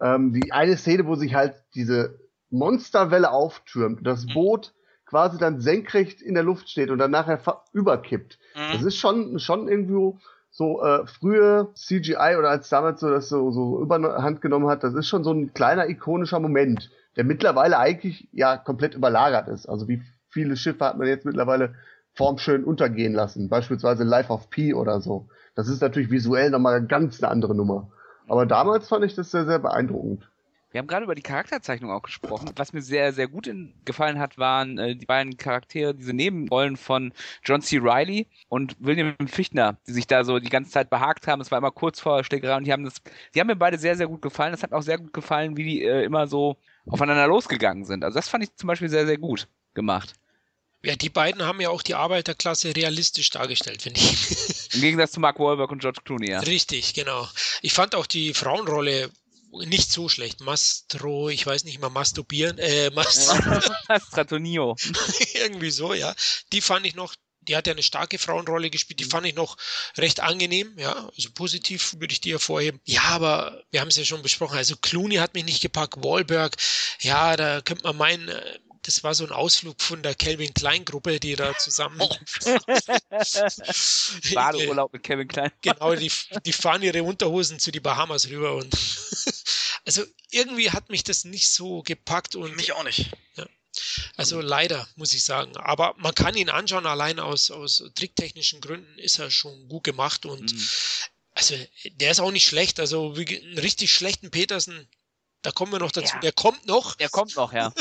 Ähm, die eine Szene, wo sich halt diese Monsterwelle auftürmt, das mhm. Boot quasi dann senkrecht in der Luft steht und dann nachher überkippt. Mhm. Das ist schon, schon irgendwie so äh, frühe CGI oder als damals so das so, so überhand genommen hat, das ist schon so ein kleiner ikonischer Moment, der mittlerweile eigentlich ja komplett überlagert ist. Also wie viele Schiffe hat man jetzt mittlerweile formschön untergehen lassen, beispielsweise Life of P oder so. Das ist natürlich visuell nochmal ganz eine andere Nummer. Aber damals fand ich das sehr, sehr beeindruckend. Wir haben gerade über die Charakterzeichnung auch gesprochen. Was mir sehr, sehr gut gefallen hat, waren äh, die beiden Charaktere, diese Nebenrollen von John C. Riley und William Fichtner, die sich da so die ganze Zeit behagt haben. Es war immer kurz vor Schlägerei und die haben das, die haben mir beide sehr, sehr gut gefallen. Es hat auch sehr gut gefallen, wie die äh, immer so aufeinander losgegangen sind. Also das fand ich zum Beispiel sehr, sehr gut gemacht. Ja, die beiden haben ja auch die Arbeiterklasse realistisch dargestellt, finde ich. Im Gegensatz zu Mark Wahlberg und George Clooney, ja. Richtig, genau. Ich fand auch die Frauenrolle nicht so schlecht. Mastro, ich weiß nicht mal, masturbieren, äh, Mastratonio. Irgendwie so, ja. Die fand ich noch, die hat ja eine starke Frauenrolle gespielt, die mhm. fand ich noch recht angenehm, ja, also positiv würde ich die hervorheben. Ja, aber wir haben es ja schon besprochen, also Clooney hat mich nicht gepackt, Wahlberg, ja, da könnte man meinen, äh, das war so ein Ausflug von der Kelvin Klein Gruppe, die da zusammen. Badeurlaub mit Kevin Klein. genau, die, die fahren ihre Unterhosen zu die Bahamas rüber und also irgendwie hat mich das nicht so gepackt und. Mich auch nicht. Ja. Also leider, muss ich sagen. Aber man kann ihn anschauen, allein aus, aus tricktechnischen Gründen ist er schon gut gemacht und mhm. also der ist auch nicht schlecht. Also wie, einen richtig schlechten Petersen, da kommen wir noch dazu. Ja. Der kommt noch. Der kommt noch, ja.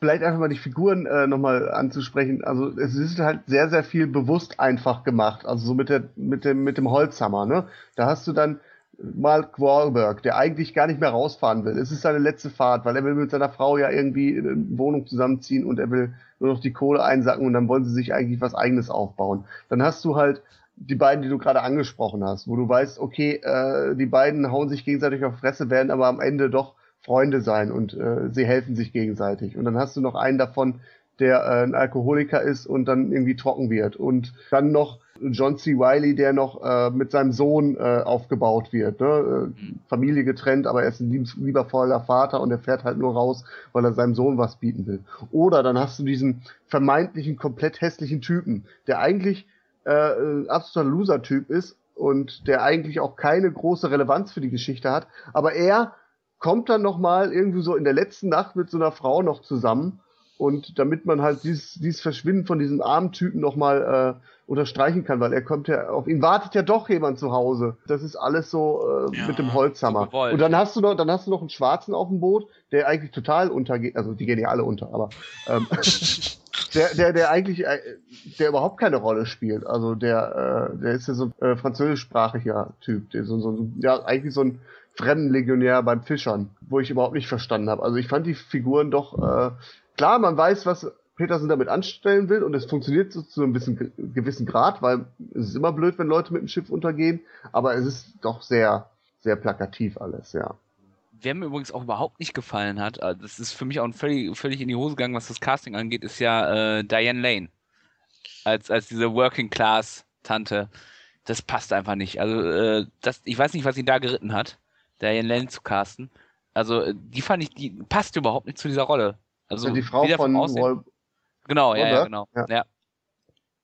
Vielleicht einfach mal die Figuren äh, nochmal anzusprechen. Also es ist halt sehr, sehr viel bewusst einfach gemacht. Also so mit der, mit dem, mit dem Holzhammer, ne? Da hast du dann Mark Wahlberg, der eigentlich gar nicht mehr rausfahren will. Es ist seine letzte Fahrt, weil er will mit seiner Frau ja irgendwie eine Wohnung zusammenziehen und er will nur noch die Kohle einsacken und dann wollen sie sich eigentlich was eigenes aufbauen. Dann hast du halt die beiden, die du gerade angesprochen hast, wo du weißt, okay, äh, die beiden hauen sich gegenseitig auf Fresse, werden aber am Ende doch Freunde sein und äh, sie helfen sich gegenseitig. Und dann hast du noch einen davon, der äh, ein Alkoholiker ist und dann irgendwie trocken wird. Und dann noch John C. Wiley, der noch äh, mit seinem Sohn äh, aufgebaut wird. Ne? Äh, Familie getrennt, aber er ist ein lieb liebervoller Vater und er fährt halt nur raus, weil er seinem Sohn was bieten will. Oder dann hast du diesen vermeintlichen, komplett hässlichen Typen, der eigentlich äh, ein absoluter Loser-Typ ist und der eigentlich auch keine große Relevanz für die Geschichte hat. Aber er kommt dann noch mal irgendwie so in der letzten Nacht mit so einer Frau noch zusammen und damit man halt dieses, dieses Verschwinden von diesem armen Typen nochmal äh, unterstreichen kann, weil er kommt ja, auf ihn wartet ja doch jemand zu Hause. Das ist alles so äh, Ja, mit dem Holzhammer. so und dann hast du noch, dann hast du noch einen Schwarzen auf dem Boot, der eigentlich total untergeht, also die gehen ja alle unter, aber ähm, der, der, der eigentlich, äh, der überhaupt keine Rolle spielt. Also der, äh, der ist ja so ein äh, französischsprachiger Typ, der so, so, ja, eigentlich so ein Fremdenlegionär beim Fischern, wo ich überhaupt nicht verstanden habe. Also ich fand die Figuren doch, äh, klar, man weiß, was Peterson damit anstellen will und es funktioniert so zu einem bisschen ge- gewissen Grad, weil es ist immer blöd, wenn Leute mit dem Schiff untergehen, aber es ist doch sehr, sehr plakativ alles, ja. Wer mir übrigens auch überhaupt nicht gefallen hat, äh, das ist für mich auch völlig, völlig in die Hose gegangen, was das Casting angeht, ist ja äh, Diane Lane. Als, als diese Working Class Tante. Das passt einfach nicht. Also, äh, das, ich weiß nicht, was ihn da geritten hat, Diane Lane zu casten. Also, äh, die fand ich, die passt überhaupt nicht zu dieser Rolle. Also, Also die Frau von Aussehen- Wal Genau, ja, ja, genau. Ja. Ja.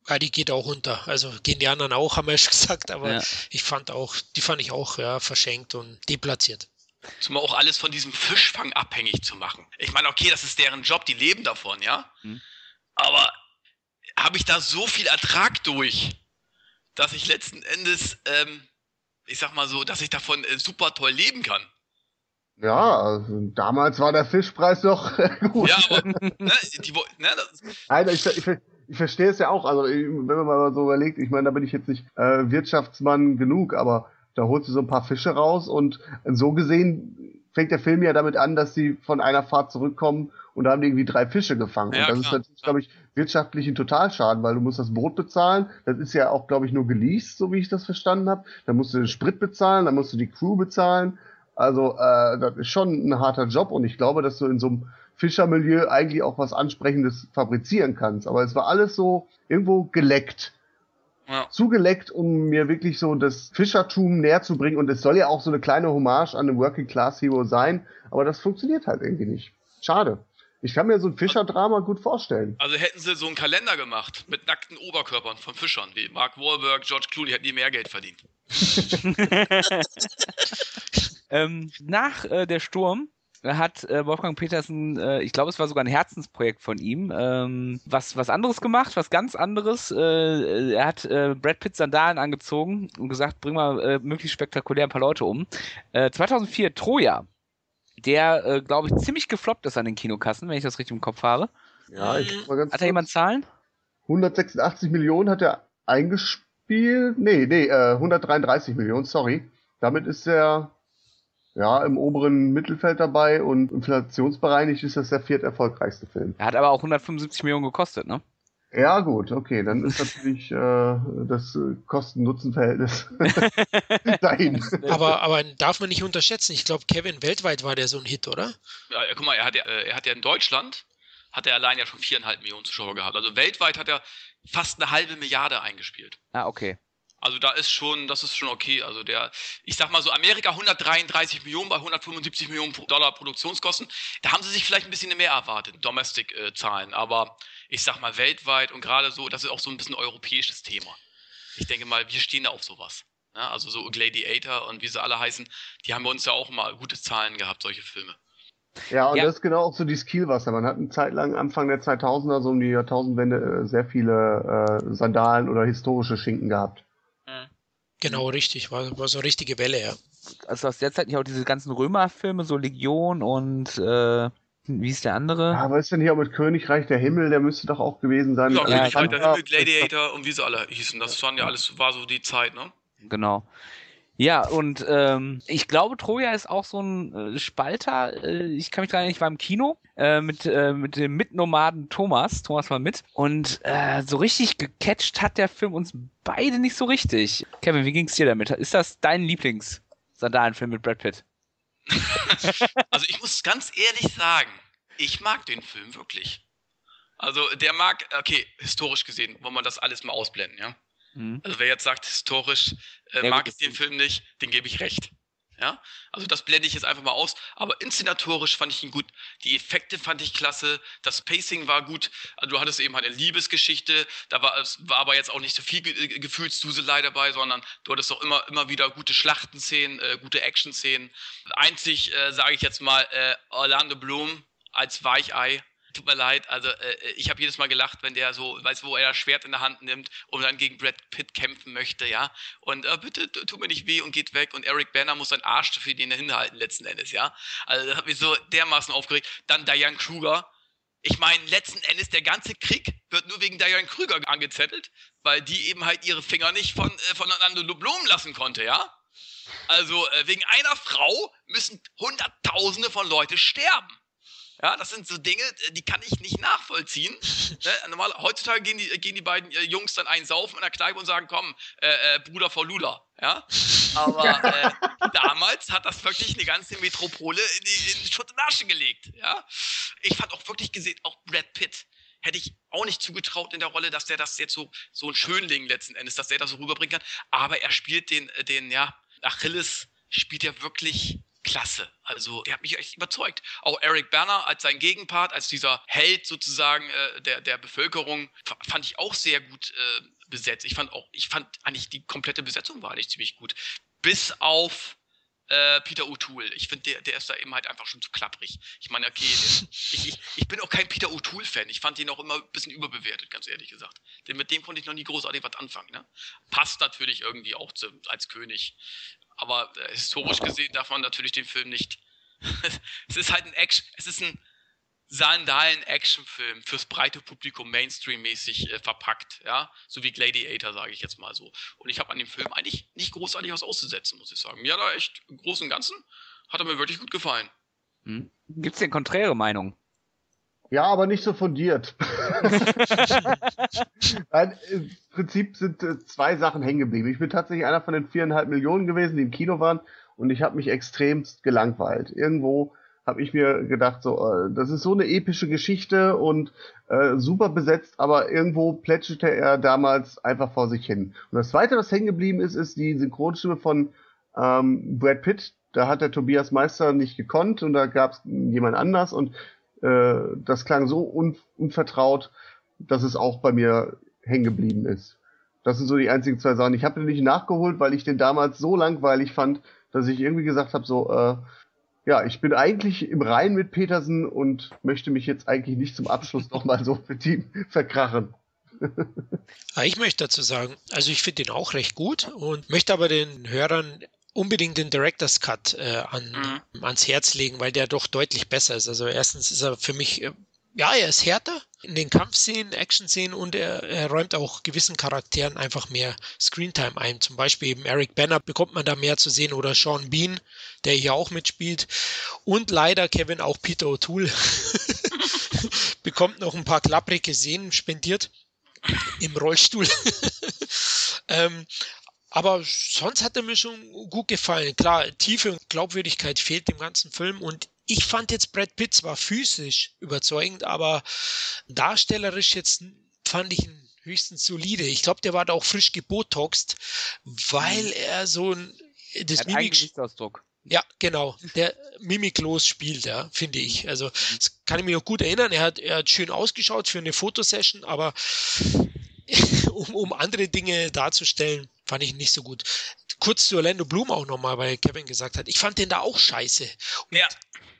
Ja, die geht auch unter. Also gehen die anderen auch, haben wir schon gesagt, aber Ja. ich fand auch, die fand ich auch ja, verschenkt und deplatziert. Zumal auch alles von diesem Fischfang abhängig zu machen. Ich meine, okay, das ist deren Job, die leben davon, ja. Hm. Aber habe ich da so viel Ertrag durch, dass ich letzten Endes, ähm, ich sag mal so, dass ich davon äh, super toll leben kann. Ja, also damals war der Fischpreis doch gut. Ja, aber ne, die, ne, Alter, ich, ich, ich verstehe es ja auch. Also, wenn man mal so überlegt, ich meine, da bin ich jetzt nicht äh, Wirtschaftsmann genug, aber da holst du so ein paar Fische raus und so gesehen fängt der Film ja damit an, dass sie von einer Fahrt zurückkommen und da haben die irgendwie drei Fische gefangen. Ja, und das ist klar, natürlich, glaube ich, wirtschaftlich ein Totalschaden, weil du musst das Boot bezahlen. Das ist ja auch, glaube ich, nur geleast, so wie ich das verstanden habe. Dann musst du den Sprit bezahlen, dann musst du die Crew bezahlen. Also, äh, das ist schon ein harter Job und ich glaube, dass du in so einem Fischermilieu eigentlich auch was Ansprechendes fabrizieren kannst. Aber es war alles so irgendwo geleckt. Ja. Zugeleckt, um mir wirklich so das Fischertum näher zu bringen. Und es soll ja auch so eine kleine Hommage an den Working Class Hero sein. Aber das funktioniert halt irgendwie nicht. Schade. Ich kann mir so ein Fischerdrama gut vorstellen. Also hätten sie so einen Kalender gemacht mit nackten Oberkörpern von Fischern, wie Mark Wahlberg, George Clooney, hätten die mehr Geld verdient. Ähm, nach äh, der Sturm hat äh, Wolfgang Petersen, äh, ich glaube, es war sogar ein Herzensprojekt von ihm, ähm, was, was anderes gemacht, was ganz anderes. Äh, er hat äh, Brad Pitt Sandalen angezogen und gesagt, bring mal äh, möglichst spektakulär ein paar Leute um. Äh, 2004 Troja, der, äh, glaube ich, ziemlich gefloppt ist an den Kinokassen, wenn ich das richtig im Kopf habe. Ja, ich mal ganz Hat da jemand Zahlen? 186 Millionen hat er eingespielt. Nee, nee, äh, 133 Millionen, sorry. Damit ist er ja im oberen Mittelfeld dabei und inflationsbereinigt ist das der vierterfolgreichste Film. Er hat aber auch 175 Millionen gekostet, ne? Ja, gut, okay, dann ist natürlich äh, das äh, Kosten-Nutzen-Verhältnis dahin. Aber, aber darf man nicht unterschätzen. Ich glaube, Kevin weltweit war der so ein Hit, oder? Ja, guck mal, er hat ja, äh, er hat ja in Deutschland, hat er allein ja schon viereinhalb Millionen Zuschauer gehabt. Also weltweit hat er fast eine halbe Milliarde eingespielt. Ah, okay. Also da ist schon, das ist schon okay. Also der, ich sag mal so, Amerika 133 Millionen bei 175 Millionen Dollar Produktionskosten. Da haben sie sich vielleicht ein bisschen mehr erwartet, Domestic-Zahlen. Aber ich sag mal weltweit und gerade so, das ist auch so ein bisschen europäisches Thema. Ich denke mal, wir stehen da auf sowas. Ja, also so Gladiator und wie sie alle heißen, die haben bei uns ja auch mal gute Zahlen gehabt, solche Filme. Ja, und Ja. das ist genau auch so die Skillwasser. Man hat eine Zeit lang, Anfang der 2000er, so um die Jahrtausendwende, äh, sehr viele äh, Sandalen oder historische Schinken gehabt. Genau, richtig. War, war so eine richtige Welle, ja. Also aus der Zeit nicht auch diese ganzen Römerfilme, so Legion und äh, wie ist der andere? Ja, aber ist denn hier auch mit Königreich der Himmel, der müsste doch auch gewesen sein. Ja, ja, König ich fand der da- Himmel, Gladiator und wie sie alle hießen. Das waren ja alles, war so die Zeit, ne? Genau. Ja, und ähm, ich glaube, Troja ist auch so ein äh, Spalter. Äh, ich kann mich daran erinnern, ich war im Kino äh, mit, äh, mit dem Mitnomaden Thomas. Thomas war mit. Und äh, so richtig gecatcht hat der Film uns beide nicht so richtig. Kevin, wie ging's dir damit? Ist das dein Lieblings-Sandalenfilm mit Brad Pitt? Also ich muss ganz ehrlich sagen, ich mag den Film wirklich. Also der mag, okay, historisch gesehen, wollen wir das alles mal ausblenden, ja? Mhm. Also wer jetzt sagt, historisch äh, mag ich den Film nicht, den gebe ich recht. Ja, also das blende ich jetzt einfach mal aus. Aber inszenatorisch fand ich ihn gut. Die Effekte fand ich klasse. Das Pacing war gut. Also du hattest eben halt eine Liebesgeschichte. Da war es war aber jetzt auch nicht so viel Ge Gefühlsduselei dabei, sondern du hattest auch immer, immer wieder gute Schlachtenszenen, äh, gute Action-Szenen. Einzig, äh, sage ich jetzt mal, äh, Orlando Bloom als Weichei tut mir leid, also äh, ich habe jedes Mal gelacht, wenn der so, weißt du, wo er das Schwert in der Hand nimmt und dann gegen Brad Pitt kämpfen möchte, ja. Und äh, bitte tu mir nicht weh und geht weg. Und Eric Banner muss seinen Arsch für den hinhalten, letzten Endes, ja. Also das hat mich so dermaßen aufgeregt. Dann Diane Kruger. Ich meine, letzten Endes, der ganze Krieg wird nur wegen Diane Krüger angezettelt, weil die eben halt ihre Finger nicht von, äh, voneinander blumen lassen konnte, ja? Also äh, wegen einer Frau müssen Hunderttausende von Leuten sterben. Ja, das sind so Dinge, äh, die kann ich nicht nachvollziehen. ne? Normal, heutzutage gehen die, gehen die beiden äh, Jungs dann einen saufen in der Kneipe und sagen, komm, äh, äh, Bruder vor Lula. Ja? Aber äh, damals hat das wirklich eine ganze Metropole in die, in Schutt und Asche gelegt. Ja? Ich fand auch wirklich gesehen, auch Brad Pitt hätte ich auch nicht zugetraut in der Rolle, dass der das jetzt so, so ein Schönling letzten Endes, dass der das so rüberbringen kann. Aber er spielt den, äh, den, ja, Achilles spielt er wirklich klasse. Also der hat mich echt überzeugt. Auch Eric Berner als sein Gegenpart, als dieser Held sozusagen äh, der, der Bevölkerung, fand ich auch sehr gut äh, besetzt. Ich fand auch, ich fand eigentlich die komplette Besetzung war eigentlich ziemlich gut. Bis auf äh, Peter O'Toole. Ich finde, der, der ist da eben halt einfach schon zu klapprig. Ich meine, okay, der, ich, ich, ich bin auch kein Peter O'Toole-Fan. Ich fand ihn auch immer ein bisschen überbewertet, ganz ehrlich gesagt. Denn mit dem konnte ich noch nie großartig was anfangen. Ne? Passt natürlich irgendwie auch zu, als König. Aber äh, historisch gesehen darf man natürlich den Film nicht. es ist halt ein Action, es ist ein Sandalen-Actionfilm fürs breite Publikum Mainstream-mäßig äh, verpackt, ja, so wie Gladiator, sage ich jetzt mal so. Und ich habe an dem Film eigentlich nicht großartig was auszusetzen, muss ich sagen. Mir hat er echt im Großen und Ganzen hat er mir wirklich gut gefallen. Hm. Gibt es denn konträre Meinung? Ja, aber nicht so fundiert. Nein, Im Prinzip sind äh, zwei Sachen hängen geblieben. Ich bin tatsächlich einer von den viereinhalb Millionen gewesen, die im Kino waren, und ich habe mich extremst gelangweilt. Irgendwo habe ich mir gedacht, so, äh, das ist so eine epische Geschichte und äh, super besetzt, aber irgendwo plätscherte er damals einfach vor sich hin. Und das Zweite, was hängen geblieben ist, ist die Synchronstimme von ähm, Brad Pitt. Da hat der Tobias Meister nicht gekonnt und da gab es jemand anders und äh, das klang so un unvertraut, dass es auch bei mir hängen geblieben ist. Das sind so die einzigen zwei Sachen. Ich habe den nicht nachgeholt, weil ich den damals so langweilig fand, dass ich irgendwie gesagt habe, so, äh, ja, ich bin eigentlich im Rein mit Petersen und möchte mich jetzt eigentlich nicht zum Abschluss nochmal so für Team verkrachen. Ich möchte dazu sagen, also ich finde den auch recht gut und möchte aber den Hörern unbedingt den Director's Cut äh, an, mhm. ans Herz legen, weil der doch deutlich besser ist. Also erstens ist er für mich, äh, ja, er ist härter in den Kampfszenen, Action-Szenen und er, er räumt auch gewissen Charakteren einfach mehr Screentime ein. Zum Beispiel eben Eric Banner bekommt man da mehr zu sehen oder Sean Bean, der hier auch mitspielt. Und leider Kevin auch Peter O'Toole bekommt noch ein paar klapprige Szenen spendiert im Rollstuhl. ähm, aber sonst hat er mir schon gut gefallen. Klar, Tiefe und Glaubwürdigkeit fehlt dem ganzen Film und ich fand jetzt Brad Pitt zwar physisch überzeugend, aber darstellerisch jetzt fand ich ihn höchstens solide. Ich glaube, der war da auch frisch gebotoxt, weil mhm. er so ein das Mimik ja, genau. Der mimiklos spielt, ja, finde ich. Also, das kann ich mich noch gut erinnern. Er hat, er hat schön ausgeschaut für eine Fotosession, aber um, um andere Dinge darzustellen, fand ich nicht so gut. Kurz zu Orlando Bloom auch nochmal, weil Kevin gesagt hat, ich fand den da auch scheiße. Und ja.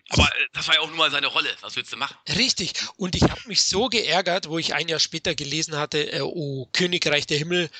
Aber äh, das war ja auch nur mal seine Rolle. Was willst du machen? Richtig. Und ich habe mich so geärgert, wo ich ein Jahr später gelesen hatte, äh, oh, Königreich der Himmel,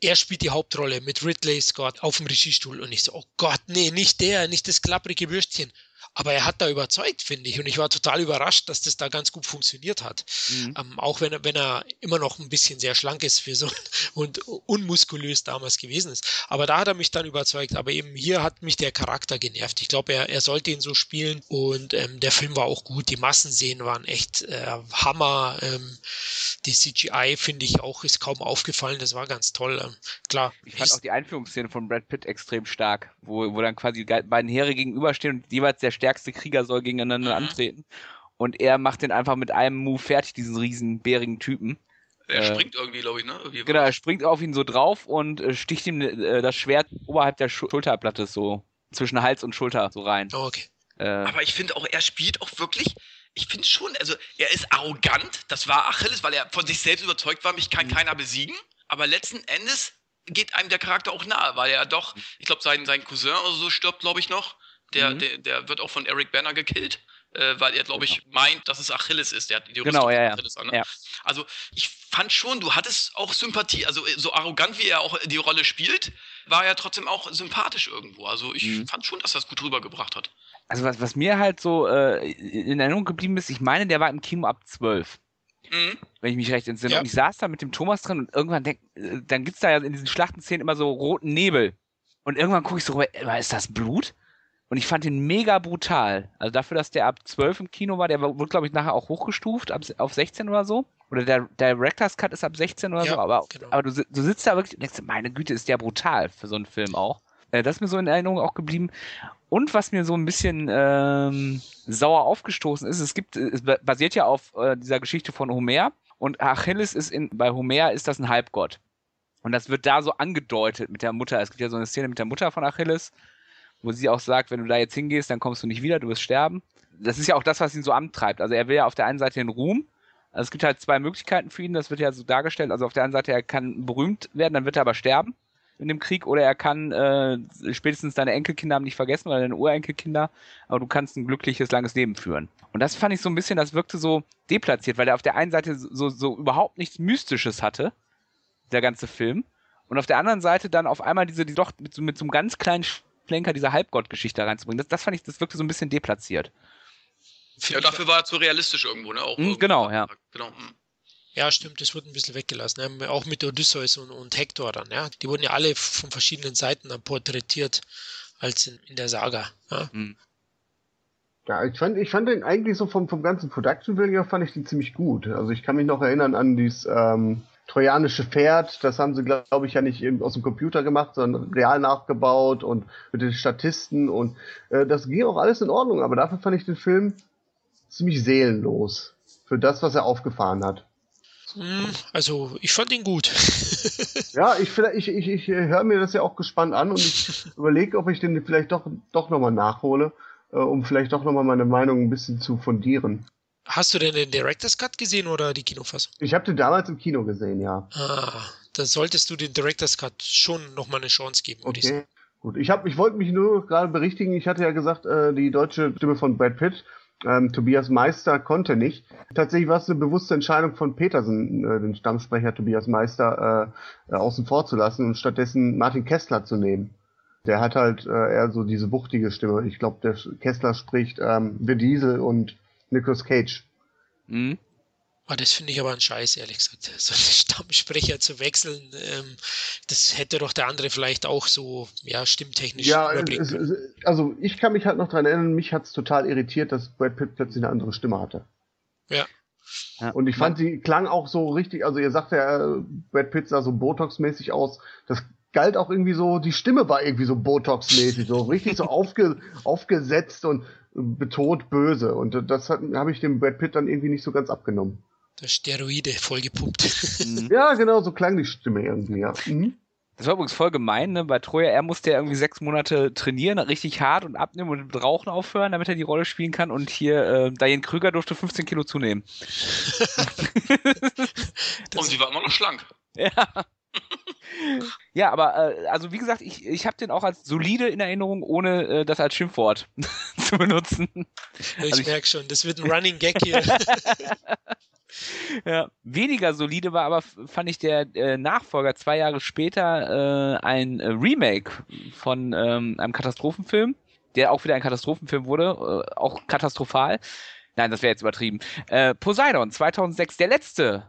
er spielt die Hauptrolle mit Ridley Scott auf dem Regiestuhl. Und ich so, oh Gott, nee, nicht der, nicht das klapprige Würstchen. Aber er hat da überzeugt, finde ich. Und ich war total überrascht, dass das da ganz gut funktioniert hat. Mhm. Ähm, auch wenn er, wenn er immer noch ein bisschen sehr schlank ist für so und unmuskulös damals gewesen ist. Aber da hat er mich dann überzeugt. Aber eben hier hat mich der Charakter genervt. Ich glaube, er, er sollte ihn so spielen. Und ähm, der Film war auch gut. Die Massenszenen waren echt äh, Hammer. Ähm, die CGI, finde ich, auch ist kaum aufgefallen. Das war ganz toll. Ähm, klar. Ich fand auch die Einführungsszene von Brad Pitt extrem stark, wo, wo dann quasi die beiden Heere gegenüberstehen und jeweils der stärkste Krieger soll gegeneinander mhm. antreten. und er macht den einfach mit einem Move fertig, diesen riesen bärigen Typen. Er Äh, springt irgendwie, glaube ich, ne? Irgendwie Genau, er springt auf ihn so drauf und äh, sticht ihm äh, das Schwert oberhalb der Schu Schulterplatte so zwischen Hals und Schulter so rein. Oh, okay. Äh, Aber ich finde auch, er spielt auch wirklich, ich finde schon, also er ist arrogant, das war Achilles, weil er von sich selbst überzeugt war, mich kann Mhm. keiner besiegen. Aber letzten Endes geht einem der Charakter auch nahe, weil er doch, ich glaube, sein, sein Cousin oder so stirbt, glaube ich, noch. Der, Mhm. der, der wird auch von Eric Banner gekillt, äh, weil er, glaube ich, meint, dass es Achilles ist. Der hat die Genau, Rüstung ja, ja. Achilles an. Ne? Ja. Also ich fand schon, du hattest auch Sympathie. Also äh, so arrogant, wie er auch die Rolle spielt, war er trotzdem auch sympathisch irgendwo. Also ich Mhm. fand schon, dass er es gut rübergebracht hat. also was, was mir halt so äh, in Erinnerung geblieben ist, ich meine, der war im Kino ab 12. Mhm. wenn ich mich recht entsinne. Ja. Und ich saß da mit dem Thomas drin und irgendwann denk, äh, dann gibt's da ja in diesen Schlachtenszenen immer so roten Nebel. Und irgendwann gucke ich so rüber, ist das Blut? Und ich fand den mega brutal. Also dafür, dass der ab 12 im Kino war, der wurde, glaube ich, nachher auch hochgestuft ab, auf 16 oder so. Oder der Director's Cut ist ab 16 oder Ja, so. Aber, genau. aber du, du sitzt da wirklich und denkst, meine Güte, ist der brutal für so einen Film auch. Äh, das ist mir so in Erinnerung auch geblieben. Und was mir so ein bisschen ähm, sauer aufgestoßen ist, es gibt, es ba- basiert ja auf äh, dieser Geschichte von Homer. Und Achilles ist in, bei Homer ist das ein Halbgott. Und das wird da so angedeutet mit der Mutter. Es gibt ja so eine Szene mit der Mutter von Achilles, wo sie auch sagt, wenn du da jetzt hingehst, dann kommst du nicht wieder, du wirst sterben. Das ist ja auch das, was ihn so antreibt. Also er will ja auf der einen Seite den Ruhm. Also es gibt halt zwei Möglichkeiten für ihn, das wird ja so dargestellt. Also auf der einen Seite, er kann berühmt werden, dann wird er aber sterben in dem Krieg, oder er kann äh, spätestens deine Enkelkinder haben nicht vergessen oder deine Urenkelkinder, aber du kannst ein glückliches, langes Leben führen. Und das fand ich so ein bisschen, das wirkte so deplatziert, weil er auf der einen Seite so, so überhaupt nichts Mystisches hatte, der ganze Film, und auf der anderen Seite dann auf einmal diese, die doch mit, mit so einem ganz kleinen Schlenker diese Halbgott-Geschichte reinzubringen. Das, das fand ich, das wirkte so ein bisschen deplatziert. Ja, dafür war er zu realistisch irgendwo, ne? Auch Mhm, genau, ja. Genau. mhm. Ja, stimmt, das wurde ein bisschen weggelassen. Ja, auch mit Odysseus und, und Hektor dann, ja. Die wurden ja alle von verschiedenen Seiten dann porträtiert als in, in der Saga. Ja. Ja, ich fand, ich fand den eigentlich so vom, vom ganzen Production Value fand ich den ziemlich gut. Also ich kann mich noch erinnern an dieses ähm, trojanische Pferd. Das haben sie, glaube ich, ja nicht eben aus dem Computer gemacht, sondern real nachgebaut und mit den Statisten und äh, das ging auch alles in Ordnung. Aber dafür fand ich den Film ziemlich seelenlos für das, was er aufgefahren hat. Hm, Also, ich fand ihn gut. Ja, ich, ich, ich, ich höre mir das ja auch gespannt an und ich überlege, ob ich den vielleicht doch, doch nochmal nachhole, äh, um vielleicht doch nochmal meine Meinung ein bisschen zu fundieren. Hast du denn den Director's Cut gesehen oder die Kinofassung? Ich habe den damals im Kino gesehen, ja. Ah, dann solltest du den Director's Cut schon nochmal eine Chance geben. Okay. Gut, ich habe, ich wollte mich nur gerade berichtigen. Ich hatte ja gesagt, äh, die deutsche Stimme von Brad Pitt, ähm, Tobias Meister, konnte nicht. Tatsächlich war es eine bewusste Entscheidung von Petersen, äh, den Stammsprecher Tobias Meister, äh, äh, außen vor zu lassen und stattdessen Martin Kessler zu nehmen. Der hat halt äh, eher so diese wuchtige Stimme. Ich glaube, der Kessler spricht ähm, The Diesel und Nicolas Cage. Mhm. Ah, das finde ich aber ein Scheiß, ehrlich gesagt. So einen Stammsprecher zu wechseln, ähm, das hätte doch der andere vielleicht auch so, ja, stimmtechnisch Ja, es, es, also ich kann mich halt noch dran erinnern, mich hat's total irritiert, dass Brad Pitt plötzlich eine andere Stimme hatte. Ja. Ja. Und ich fand, sie klang auch so richtig, also ihr sagt ja, äh, Brad Pitt sah so Botox-mäßig aus. Das galt auch irgendwie so, die Stimme war irgendwie so Botox-mäßig, so richtig so aufge, aufgesetzt und betont böse. Und das habe ich dem Brad Pitt dann irgendwie nicht so ganz abgenommen. Der Steroide vollgepumpt. Mhm. Ja, genau, so klang die Stimme irgendwie, ja. Mhm. Das war übrigens voll gemein, ne? Bei Troja, er musste ja irgendwie sechs Monate trainieren, richtig hart und abnehmen und mit Rauchen aufhören, damit er die Rolle spielen kann. Und hier, äh, Diane Krüger durfte 15 Kilo zunehmen. Und sie war immer noch schlank. Ja. ja, aber äh, also wie gesagt, ich, ich habe den auch als solide in Erinnerung, ohne äh, das als Schimpfwort zu benutzen. ich Also merke schon, das wird ein Running Gag hier. Ja. Weniger solide war aber, fand ich der äh, Nachfolger zwei Jahre später äh, ein äh, Remake von ähm, einem Katastrophenfilm, der auch wieder ein Katastrophenfilm wurde, äh, auch katastrophal. Nein, das wäre jetzt übertrieben. Äh, Poseidon 2006, der letzte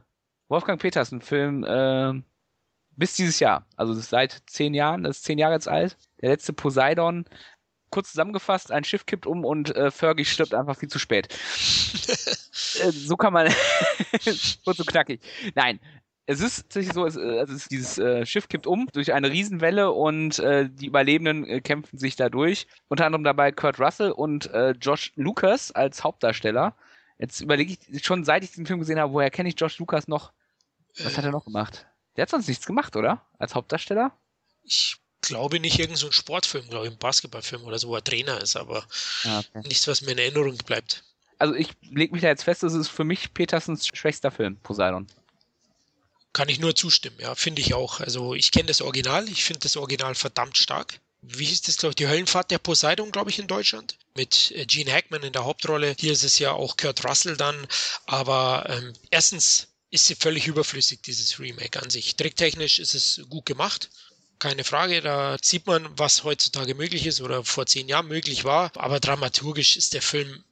Wolfgang Petersen Film äh, bis dieses Jahr, also seit zehn Jahren, das ist zehn Jahre jetzt alt. Der letzte Poseidon. Kurz zusammengefasst, ein Schiff kippt um und äh, Fergie stirbt einfach viel zu spät. Äh, so kann man kurz und knackig. Nein, es ist tatsächlich so, es, äh, also es, dieses äh, Schiff kippt um durch eine Riesenwelle und äh, die Überlebenden äh, kämpfen sich da durch. Unter anderem dabei Kurt Russell und äh, Josh Lucas als Hauptdarsteller. Jetzt überlege ich schon, seit ich diesen Film gesehen habe, woher kenne ich Josh Lucas noch? Was hat er noch gemacht? Der hat sonst nichts gemacht, oder? Als Hauptdarsteller? Ich glaube nicht irgendein so Sportfilm, glaube ich, ein Basketballfilm oder so, wo er Trainer ist, aber Ah, okay. nichts, was mir in Erinnerung bleibt. Also ich lege mich da jetzt fest, das ist für mich Petersens schwächster Film, Poseidon. Kann ich nur zustimmen, ja, finde ich auch. Also ich kenne das Original, ich finde das Original verdammt stark. Wie hieß das, glaube ich, die Höllenfahrt der Poseidon, glaube ich, in Deutschland? Mit äh, Gene Hackman in der Hauptrolle. Hier ist es ja auch Kurt Russell dann. Aber ähm, erstens ist sie völlig überflüssig, dieses Remake an sich. Tricktechnisch ist es gut gemacht. Keine Frage, da sieht man, was heutzutage möglich ist oder vor zehn Jahren möglich war. Aber dramaturgisch ist der Film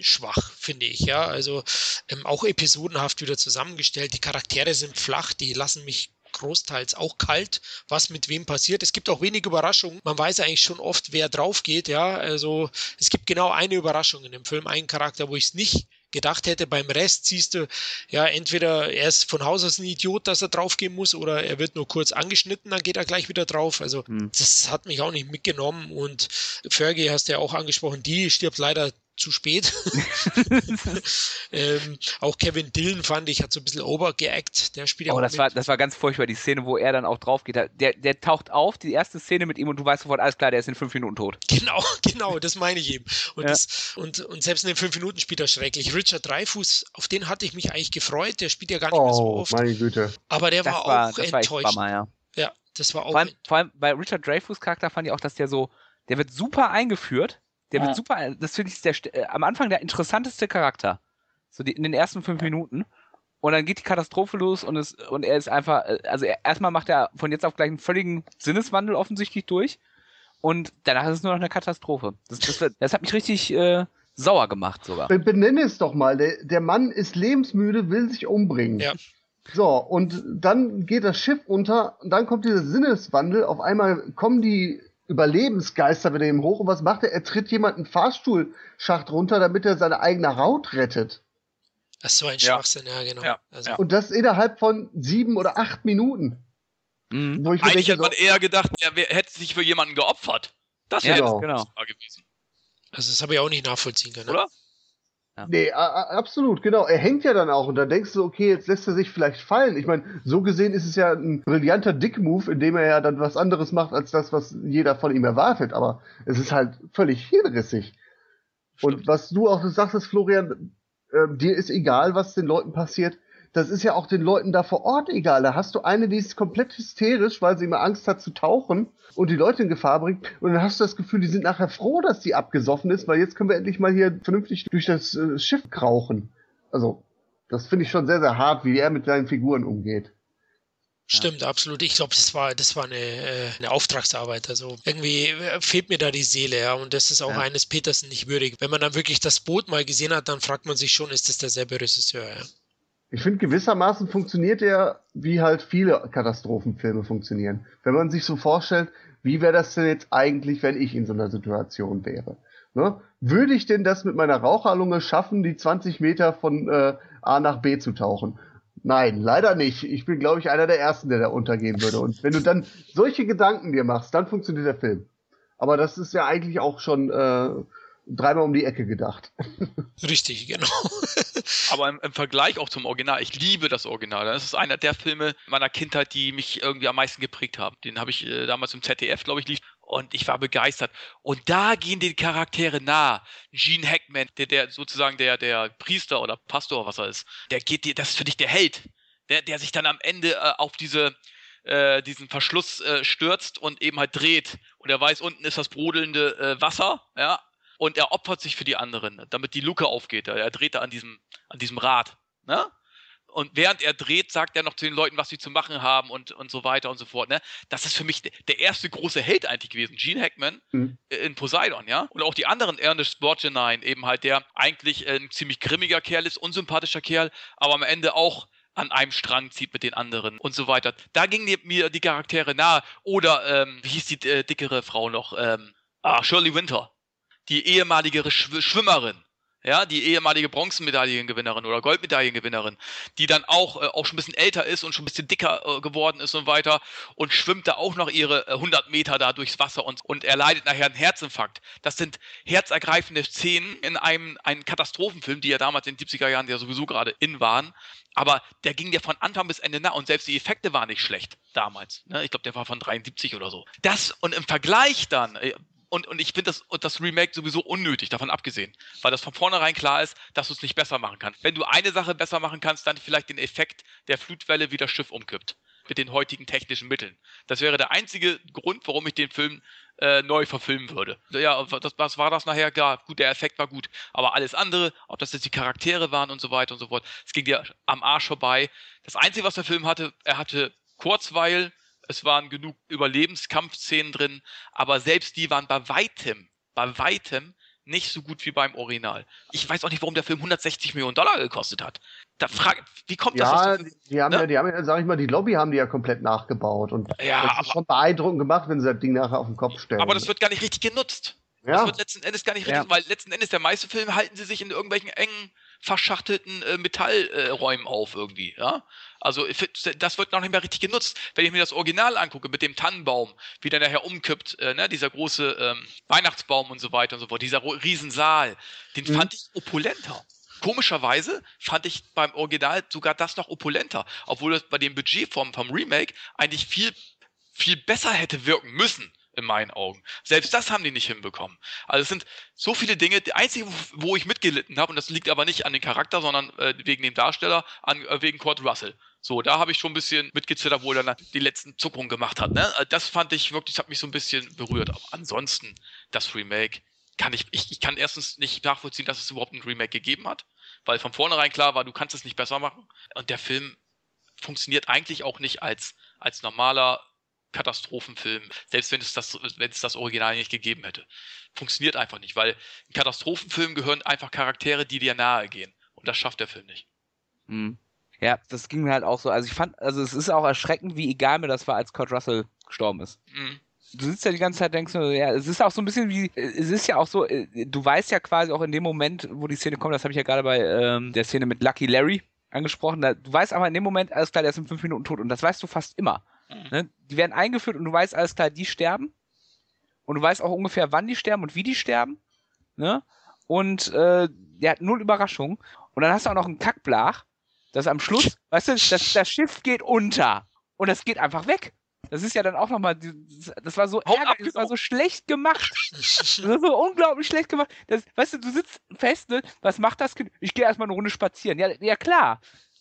schwach, finde ich, ja. Also ähm, auch episodenhaft wieder zusammengestellt. Die Charaktere sind flach, die lassen mich großteils auch kalt, was mit wem passiert. Es gibt auch wenig Überraschungen. Man weiß eigentlich schon oft, wer drauf geht, ja. Also es gibt genau eine Überraschung in dem Film, einen Charakter, wo ich es nicht gedacht hätte. Beim Rest siehst du, ja, entweder er ist von Haus aus ein Idiot, dass er draufgehen muss, oder er wird nur kurz angeschnitten, dann geht er gleich wieder drauf. Also Hm. das hat mich auch nicht mitgenommen. Und Fergie hast du ja auch angesprochen, die stirbt leider zu spät. ähm, auch Kevin Dillon fand ich, hat so ein bisschen overgeackt. Der spielt ja Oh, auch das mit. war, das war ganz furchtbar, die Szene, wo er dann auch drauf geht. Der, der taucht auf, die erste Szene mit ihm und du weißt sofort, alles klar, der ist in fünf Minuten tot. Genau, genau, das meine ich eben. Und, Ja. das, und, und selbst in den fünf Minuten spielt er schrecklich. Richard Dreyfuss, auf den hatte ich mich eigentlich gefreut. Der spielt ja gar nicht mehr so Oh, oft. meine Güte. Aber der Das war, war, auch das war echt enttäuschend. Bummer, ja. ja, das war auch. Vor allem, vor allem bei Richard Dreyfuss Charakter fand ich auch, dass der so, der wird super eingeführt. Der wird Ja. super, das finde ich ist der, äh, am Anfang der interessanteste Charakter. So die, in den ersten fünf Minuten. Und dann geht die Katastrophe los und es, und er ist einfach, äh, also er, erstmal macht er von jetzt auf gleich einen völligen Sinneswandel offensichtlich durch. Und danach ist es nur noch eine Katastrophe. Das, das, das hat mich richtig äh, sauer gemacht sogar. Be- Benenne es doch mal. Der, der Mann ist lebensmüde, will sich umbringen. Ja. So, und dann geht das Schiff unter und dann kommt dieser Sinneswandel. Auf einmal kommen die Überlebensgeister wieder ihm hoch und was macht er? Er tritt jemanden Fahrstuhlschacht runter, damit er seine eigene Haut rettet. Das ist so ein Ja. Schwachsinn, ja, genau. Ja, Also, ja. Und das innerhalb von sieben oder acht Minuten. Mhm. Wo ich Eigentlich denke, hätte man eher gedacht, er wär, hätte sich für jemanden geopfert. Das Ja, wäre Genau. genau. gewesen. also das habe ich auch nicht nachvollziehen können. Oder? Nee, a- a- absolut, genau. Er hängt ja dann auch und dann denkst du, okay, jetzt lässt er sich vielleicht fallen. Ich meine, so gesehen ist es ja ein brillanter Dick-Move, indem er ja dann was anderes macht, als das, was jeder von ihm erwartet. Aber es ist halt völlig hirnrissig. Und was du auch sagst, Florian, äh, dir ist egal, was den Leuten passiert. Das ist ja auch den Leuten da vor Ort egal. Da hast du eine, die ist komplett hysterisch, weil sie immer Angst hat zu tauchen und die Leute in Gefahr bringt. Und dann hast du das Gefühl, die sind nachher froh, dass die abgesoffen ist, weil jetzt können wir endlich mal hier vernünftig durch das äh, Schiff krauchen. Also, das finde ich schon sehr, sehr hart, wie er mit seinen Figuren umgeht. Stimmt, absolut. Ich glaube, das war, das war eine, äh, eine Auftragsarbeit. Also irgendwie äh, fehlt mir da die Seele, ja. Und das ist auch Ja. eines Petersen nicht würdig. Wenn man dann wirklich das Boot mal gesehen hat, dann fragt man sich schon, ist das derselbe Regisseur, ja. Ich finde, gewissermaßen funktioniert er, wie halt viele Katastrophenfilme funktionieren. Wenn man sich so vorstellt, wie wäre das denn jetzt eigentlich, wenn ich in so einer Situation wäre? Ne? Würde ich denn das mit meiner Raucherlunge schaffen, die 20 Meter von äh, A nach B zu tauchen? Nein, leider nicht. Ich bin, glaube ich, einer der Ersten, der da untergehen würde. Und wenn du dann solche Gedanken dir machst, dann funktioniert der Film. Aber das ist ja eigentlich auch schon äh, dreimal um die Ecke gedacht. Richtig, genau. Aber im, im Vergleich auch zum Original, ich liebe das Original. Das ist einer der Filme meiner Kindheit, die mich irgendwie am meisten geprägt haben. Den habe ich äh, damals im ZDF, glaube ich, lief. Und ich war begeistert. Und da gehen die Charaktere nah. Gene Hackman, der, der sozusagen der, der Priester oder Pastor, was er ist, der geht dir, das ist für dich der Held. Der, der sich dann am Ende äh, auf diese, äh, diesen Verschluss äh, stürzt und eben halt dreht. Und er weiß, unten ist das brodelnde äh, Wasser, ja. Und er opfert sich für die anderen, damit die Luke aufgeht. Er dreht da an diesem, an diesem Rad. Ne? Und während er dreht, sagt er noch zu den Leuten, was sie zu machen haben und, und so weiter und so fort. Ne? Das ist für mich de- der erste große Held eigentlich gewesen. Gene Hackman Mhm. in Poseidon, ja. Und auch die anderen, Ernest Borgnine, eben halt, der eigentlich ein ziemlich grimmiger Kerl ist, unsympathischer Kerl, aber am Ende auch an einem Strang zieht mit den anderen und so weiter. Da gingen mir die Charaktere nahe. Oder, ähm, wie hieß die äh, dickere Frau noch? Ähm, ah, Shirley Winter. Die ehemalige Schw Schwimmerin. ja, die ehemalige Bronzemedaillengewinnerin oder Goldmedaillengewinnerin, die dann auch, äh, auch schon ein bisschen älter ist und schon ein bisschen dicker äh, geworden ist und weiter und schwimmt da auch noch ihre äh, 100 Meter da durchs Wasser und, und erleidet nachher einen Herzinfarkt. Das sind herzergreifende Szenen in einem, einem Katastrophenfilm, die ja damals in den 70er Jahren ja sowieso gerade in waren. Aber der ging ja von Anfang bis Ende nach und selbst die Effekte waren nicht schlecht damals. Ne? Ich glaube, der war von 73 oder so. Das und im Vergleich dann, äh, und, und ich finde das, das Remake sowieso unnötig, davon abgesehen. Weil das von vornherein klar ist, dass du es nicht besser machen kannst. Wenn du eine Sache besser machen kannst, dann vielleicht den Effekt der Flutwelle, wie das Schiff umkippt. Mit den heutigen technischen Mitteln. Das wäre der einzige Grund, warum ich den Film äh, neu verfilmen würde. Ja, das, was war das nachher? Klar, gut, der Effekt war gut. Aber alles andere, ob das jetzt die Charaktere waren und so weiter und so fort, es ging dir am Arsch vorbei. Das Einzige, was der Film hatte, er hatte Kurzweil, es waren genug Überlebenskampfszenen drin, aber selbst die waren bei weitem, bei weitem nicht so gut wie beim Original. Ich weiß auch nicht, warum der Film 160 Millionen Dollar gekostet hat. Da frage, wie kommt ja, das? Die haben ne? ja, die haben ja, sag ich mal, die Lobby haben die ja komplett nachgebaut und Ja, das aber- ist schon beeindruckend gemacht, wenn sie das Ding nachher auf den Kopf stellen. Aber das wird gar nicht richtig genutzt. Das ja, wird letzten Endes gar nicht Ja. richtig, weil letzten Endes der meiste Film halten sie sich in irgendwelchen engen, verschachtelten äh, Metallräumen auf irgendwie, ja. Also das wird noch nicht mehr richtig genutzt. Wenn ich mir das Original angucke mit dem Tannenbaum, wie der nachher umkippt, äh, ne, dieser große ähm, Weihnachtsbaum und so weiter und so fort, dieser Riesensaal, den Mhm. fand ich opulenter. Komischerweise fand ich beim Original sogar das noch opulenter, obwohl es bei dem Budget vom, vom Remake eigentlich viel, viel besser hätte wirken müssen, in meinen Augen. Selbst das haben die nicht hinbekommen. Also es sind so viele Dinge, die einzige, wo- wo ich mitgelitten habe, und das liegt aber nicht an dem Charakter, sondern äh, wegen dem Darsteller, an, äh, wegen Kurt Russell. So, da habe ich schon ein bisschen mitgezittert, wo er dann die letzten Zuckungen gemacht hat. Ne? Äh, Das fand ich wirklich, das hat mich so ein bisschen berührt. Aber ansonsten, das Remake, kann ich, ich, ich kann erstens nicht nachvollziehen, dass es überhaupt ein Remake gegeben hat, weil von vornherein klar war, du kannst es nicht besser machen. Und der Film funktioniert eigentlich auch nicht als, als normaler Katastrophenfilm, selbst wenn es, das, wenn es das Original nicht gegeben hätte. Funktioniert einfach nicht, weil in Katastrophenfilmen gehören einfach Charaktere, die dir nahe gehen. Und das schafft der Film nicht. Mhm. Ja, das ging mir halt auch so. Also ich fand, also es ist auch erschreckend, wie egal mir das war, als Kurt Russell gestorben ist. Mhm. Du sitzt ja die ganze Zeit, denkst du, ja, es ist auch so ein bisschen wie, es ist ja auch so, äh, du weißt ja quasi auch in dem Moment, wo die Szene kommt, das habe ich ja gerade bei ähm, der Szene mit Lucky Larry angesprochen, da, du weißt aber in dem Moment, alles klar, der ist in fünf Minuten tot und das weißt du fast immer. Mhm. Ne? Die werden eingeführt und du weißt, alles klar, die sterben und du weißt auch ungefähr, wann die sterben und wie die sterben. Ne? Und äh, der hat null Überraschung. Und dann hast du auch noch einen Kackblach, das am Schluss, weißt du, das, das Schiff geht unter und das geht einfach weg. Das ist ja dann auch nochmal, das war so ärgerlich, das war abgenommen. so schlecht gemacht. Das war so unglaublich schlecht gemacht. Das, weißt du, du sitzt fest, ne? Was macht das Kind? Ich gehe erstmal eine Runde spazieren. Ja, ja klar.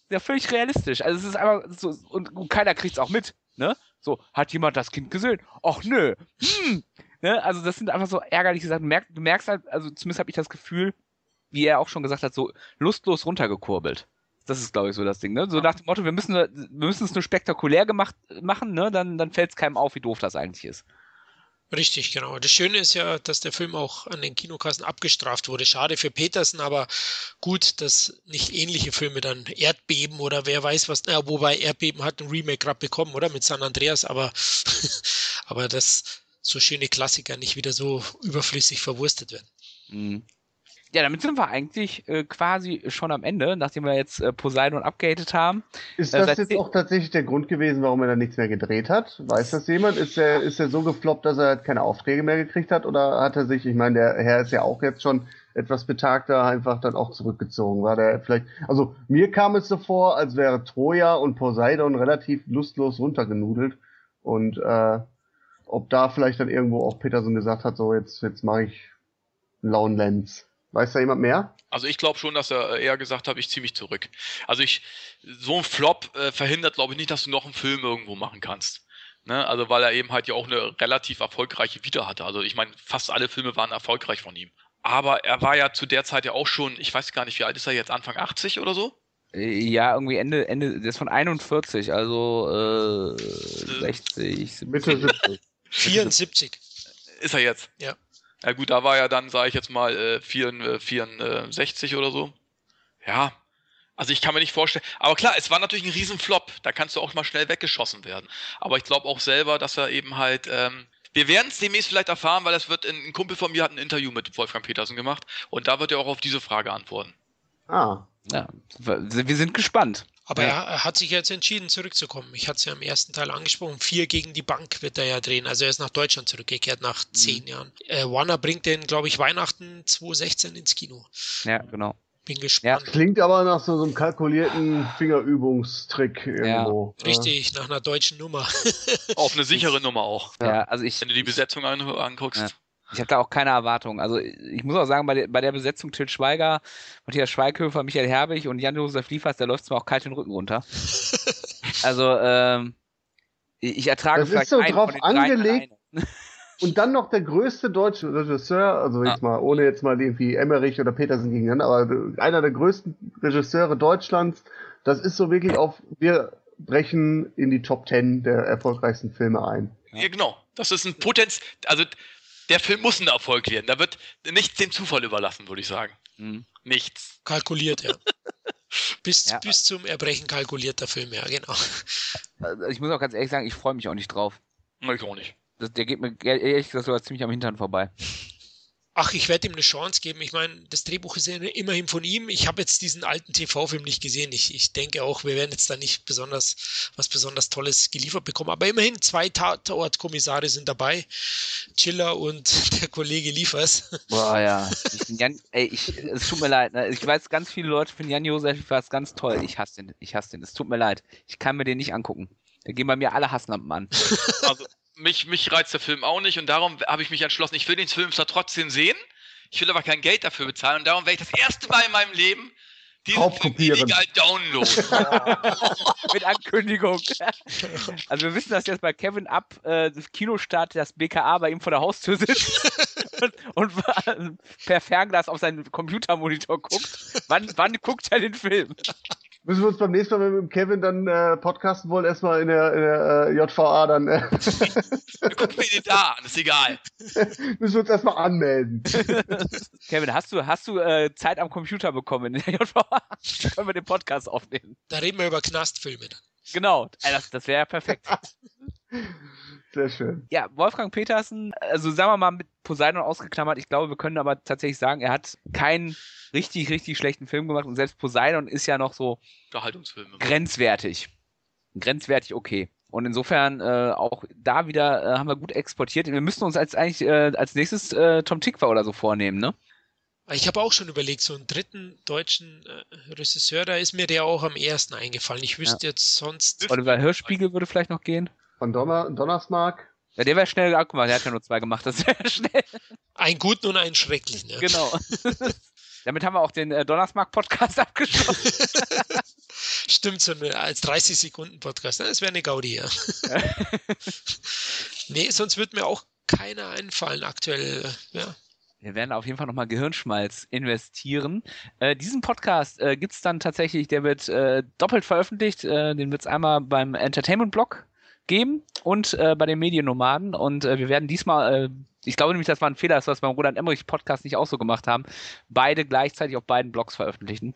Ja, völlig realistisch. Also es ist einfach so, und, und keiner kriegt's auch mit, ne? So, hat jemand das Kind gesehen? Ach nö. Hm. Ne? Also das sind einfach so ärgerliche Sachen. Du merkst, du merkst halt, also zumindest habe ich das Gefühl, wie er auch schon gesagt hat, so lustlos runtergekurbelt. Das ist, glaube ich, so das Ding, ne? So nach dem Motto, wir müssen, wir müssen es nur spektakulär gemacht machen, ne? Dann, dann fällt es keinem auf, wie doof das eigentlich ist. Richtig, genau. Das Schöne ist ja, dass der Film auch an den Kinokassen abgestraft wurde. Schade für Petersen, aber gut, dass nicht ähnliche Filme dann Erdbeben oder wer weiß was, na, wobei Erdbeben hat ein Remake gerade bekommen, oder? Mit San Andreas, aber, aber dass so schöne Klassiker nicht wieder so überflüssig verwurstet werden. Mhm. Ja, damit sind wir eigentlich äh, quasi schon am Ende, nachdem wir jetzt äh, Poseidon abgehatet haben. Ist Äh, das seit jetzt auch tatsächlich der Grund gewesen, warum er da nichts mehr gedreht hat? Weiß das jemand? Ist er, ist er so gefloppt, dass er halt keine Aufträge mehr gekriegt hat? Oder hat er sich, ich meine, der Herr ist ja auch jetzt schon etwas betagter, einfach dann auch zurückgezogen? War der vielleicht, also mir kam es so vor, als wäre Troja und Poseidon relativ lustlos runtergenudelt. Und äh, ob da vielleicht dann irgendwo auch Peterson gesagt hat, so jetzt, jetzt mache ich Lone Lens. Weiß da jemand mehr? Also ich glaube schon, dass er äh, eher gesagt hat, ich ziehe mich zurück. Also ich, so ein Flop äh, verhindert, glaube ich, nicht, dass du noch einen Film irgendwo machen kannst. Ne? Also weil er eben halt ja auch eine relativ erfolgreiche Vita hatte. Also ich meine, fast alle Filme waren erfolgreich von ihm. Aber er war ja zu der Zeit ja auch schon, ich weiß gar nicht, wie alt ist er jetzt, Anfang 80 oder so? Äh, ja, irgendwie Ende, Ende, der ist von 41, also äh, 60, 70. Mitte 70. 74. Ist er jetzt? Ja. Ja gut, da war er dann, sage ich jetzt mal, äh, 64 64 oder so. Ja, also ich kann mir nicht vorstellen. Aber klar, es war natürlich ein Riesenflop. Da kannst du auch mal schnell weggeschossen werden. Aber ich glaube auch selber, dass er eben halt, ähm, Wir werden es demnächst vielleicht erfahren, weil das wird ein, ein Kumpel von mir hat ein Interview mit Wolfgang Petersen gemacht und da wird er auch auf diese Frage antworten. Ah, Ja, wir sind gespannt. Aber er, er hat sich jetzt entschieden, zurückzukommen. Ich hatte es ja im ersten Teil angesprochen. Vier gegen die Bank wird er ja drehen. Also er ist nach Deutschland zurückgekehrt nach zehn Jahren. Äh, Warner bringt den, glaube ich, Weihnachten 2016 ins Kino. Ja, genau. Bin gespannt. klingt aber nach so, so einem kalkulierten Fingerübungstrick irgendwo. Ja, richtig, nach einer deutschen Nummer. Auf eine sichere Nummer auch. Ja, also ich, Wenn du die Besetzung an, anguckst. Ich habe da auch keine Erwartung. Also ich muss auch sagen, bei der, bei der Besetzung Til Schweiger, Matthias Schweighöfer, Michael Herbig und Jan-Josef Liefers, da läuft es mir auch kalt den Rücken runter. Also ähm, ich ertrage Das ist vielleicht so einen drauf von den dreien angelegt. Und dann noch der größte deutsche Regisseur, also jetzt mal, ohne jetzt mal irgendwie Emmerich oder Petersen gegeneinander, aber einer der größten Regisseure Deutschlands, das ist so wirklich auf, wir brechen in die Top Ten der erfolgreichsten Filme ein. Ja, genau. Das ist ein Potenz. Also der Film muss ein Erfolg werden. Da wird nichts dem Zufall überlassen, würde ich sagen. Mhm. Nichts. Kalkuliert, ja. Bis, Ja. bis zum Erbrechen kalkulierter Film, ja, genau. Also ich muss auch ganz ehrlich sagen, ich freue mich auch nicht drauf. Ich auch nicht. Das, der geht mir ehrlich gesagt sogar ziemlich am Hintern vorbei. Ach, ich werde ihm eine Chance geben. Ich meine, das Drehbuch ist ja immerhin von ihm. Ich habe jetzt diesen alten TV-Film nicht gesehen. Ich, ich denke auch, wir werden jetzt da nicht besonders was besonders Tolles geliefert bekommen. Aber immerhin zwei Tatortkommissare sind dabei. Chiller und der Kollege Liefers. Boah, ja. Ich, bin Jan, ey, ich, es tut mir leid. Ne? Ich weiß, ganz viele Leute finden Jan Josef was ganz toll. Ich hasse den. Ich hasse den. Es tut mir leid. Ich kann mir den nicht angucken. Da gehen bei mir alle Hasslampen an. Also mich, mich reizt der Film auch nicht und darum habe ich mich entschlossen, ich will den Film zwar trotzdem sehen, ich will aber kein Geld dafür bezahlen und darum werde ich das erste Mal in meinem Leben diesen Film Raubkopieren. illegal downloaden. Mit Ankündigung. Also wir wissen, dass jetzt bei Kevin ab äh, das Kinostart das BKA bei ihm vor der Haustür sitzt und, und per Fernglas auf seinen Computermonitor guckt. Wann, wann guckt er den Film? Müssen wir uns beim nächsten Mal, wenn wir mit Kevin dann äh, podcasten wollen, erstmal in der, in der äh, JVA dann, äh, Wir gucken mir den da an, ist egal. müssen wir uns erstmal anmelden. Kevin, hast du, hast du äh, Zeit am Computer bekommen in der JVA? Können wir den Podcast aufnehmen? Da reden wir über Knastfilme dann. Genau, das, das wäre ja perfekt. Sehr schön. Ja, Wolfgang Petersen, also sagen wir mal mit Poseidon ausgeklammert, ich glaube, wir können aber tatsächlich sagen, er hat keinen richtig, richtig schlechten Film gemacht und selbst Poseidon ist ja noch so Unterhaltungsfilme. grenzwertig. Grenzwertig okay. Und insofern äh, auch da wieder äh, haben wir gut exportiert. Wir müssen uns als eigentlich äh, als nächstes äh, Tom Tikva oder so vornehmen, ne? Ich habe auch schon überlegt, so einen dritten deutschen äh, Regisseur, da ist mir der auch am ersten eingefallen. Ich wüsste jetzt sonst. Oliver Hirschspiegel würde vielleicht noch gehen. Von Donner Donnersmark. Ja, der wäre schnell abgemacht, der hat ja nur zwei gemacht, das wäre schnell. Einen guten und einen schrecklichen. Ja. Genau. Damit haben wir auch den äh, Donnersmark-Podcast abgeschlossen. Stimmt, so eine, als 30-Sekunden-Podcast. Das wäre eine Gaudi, ja. nee, sonst wird mir auch keiner einfallen aktuell. äh, Ja. Wir werden auf jeden Fall nochmal Gehirnschmalz investieren. Äh, diesen Podcast äh, gibt's dann tatsächlich, der wird äh, doppelt veröffentlicht. Äh, den wird's einmal beim Entertainment-Blog geben und äh, bei den Mediennomaden. Und äh, wir werden diesmal, äh, ich glaube nämlich, das war ein Fehler, dass wir es beim Roland Emmerich Podcast nicht auch so gemacht haben, beide gleichzeitig auf beiden Blogs veröffentlichen.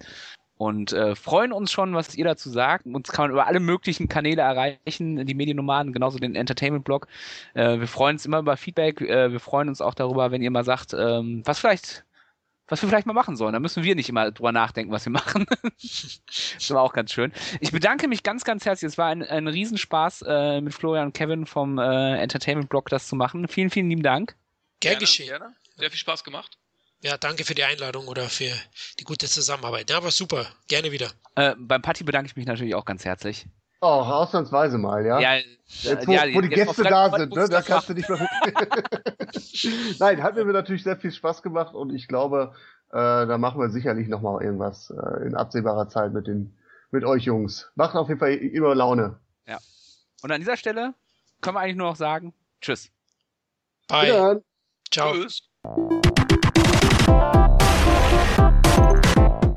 Und äh, freuen uns schon, was ihr dazu sagt. Uns kann man über alle möglichen Kanäle erreichen, die Mediennomaden, genauso den Entertainment-Blog. Äh, wir freuen uns immer über Feedback. Äh, wir freuen uns auch darüber, wenn ihr mal sagt, ähm, was vielleicht, was wir vielleicht mal machen sollen. Da müssen wir nicht immer drüber nachdenken, was wir machen. das war auch ganz schön. Ich bedanke mich ganz, ganz herzlich. Es war ein, ein Riesenspaß, äh, mit Florian und Kevin vom äh, Entertainment-Blog das zu machen. Vielen, vielen lieben Dank. Gern Gerne, geschehen. Gerne. Sehr viel Spaß gemacht. Ja, danke für die Einladung oder für die gute Zusammenarbeit. Ja, war super. Gerne wieder. Äh, beim Patti bedanke ich mich natürlich auch ganz herzlich. Oh, ausnahmsweise mal, ja. Ja, Jetzt, wo, ja, wo die jetzt Gäste da sind, ne, da kannst du nicht mehr. Nein, hat mir natürlich sehr viel Spaß gemacht und ich glaube, äh, da machen wir sicherlich noch mal irgendwas äh, in absehbarer Zeit mit den mit euch Jungs. Macht auf jeden Fall immer Laune. Und an dieser Stelle können wir eigentlich nur noch sagen, tschüss. Bye. Ciao. Tschüss.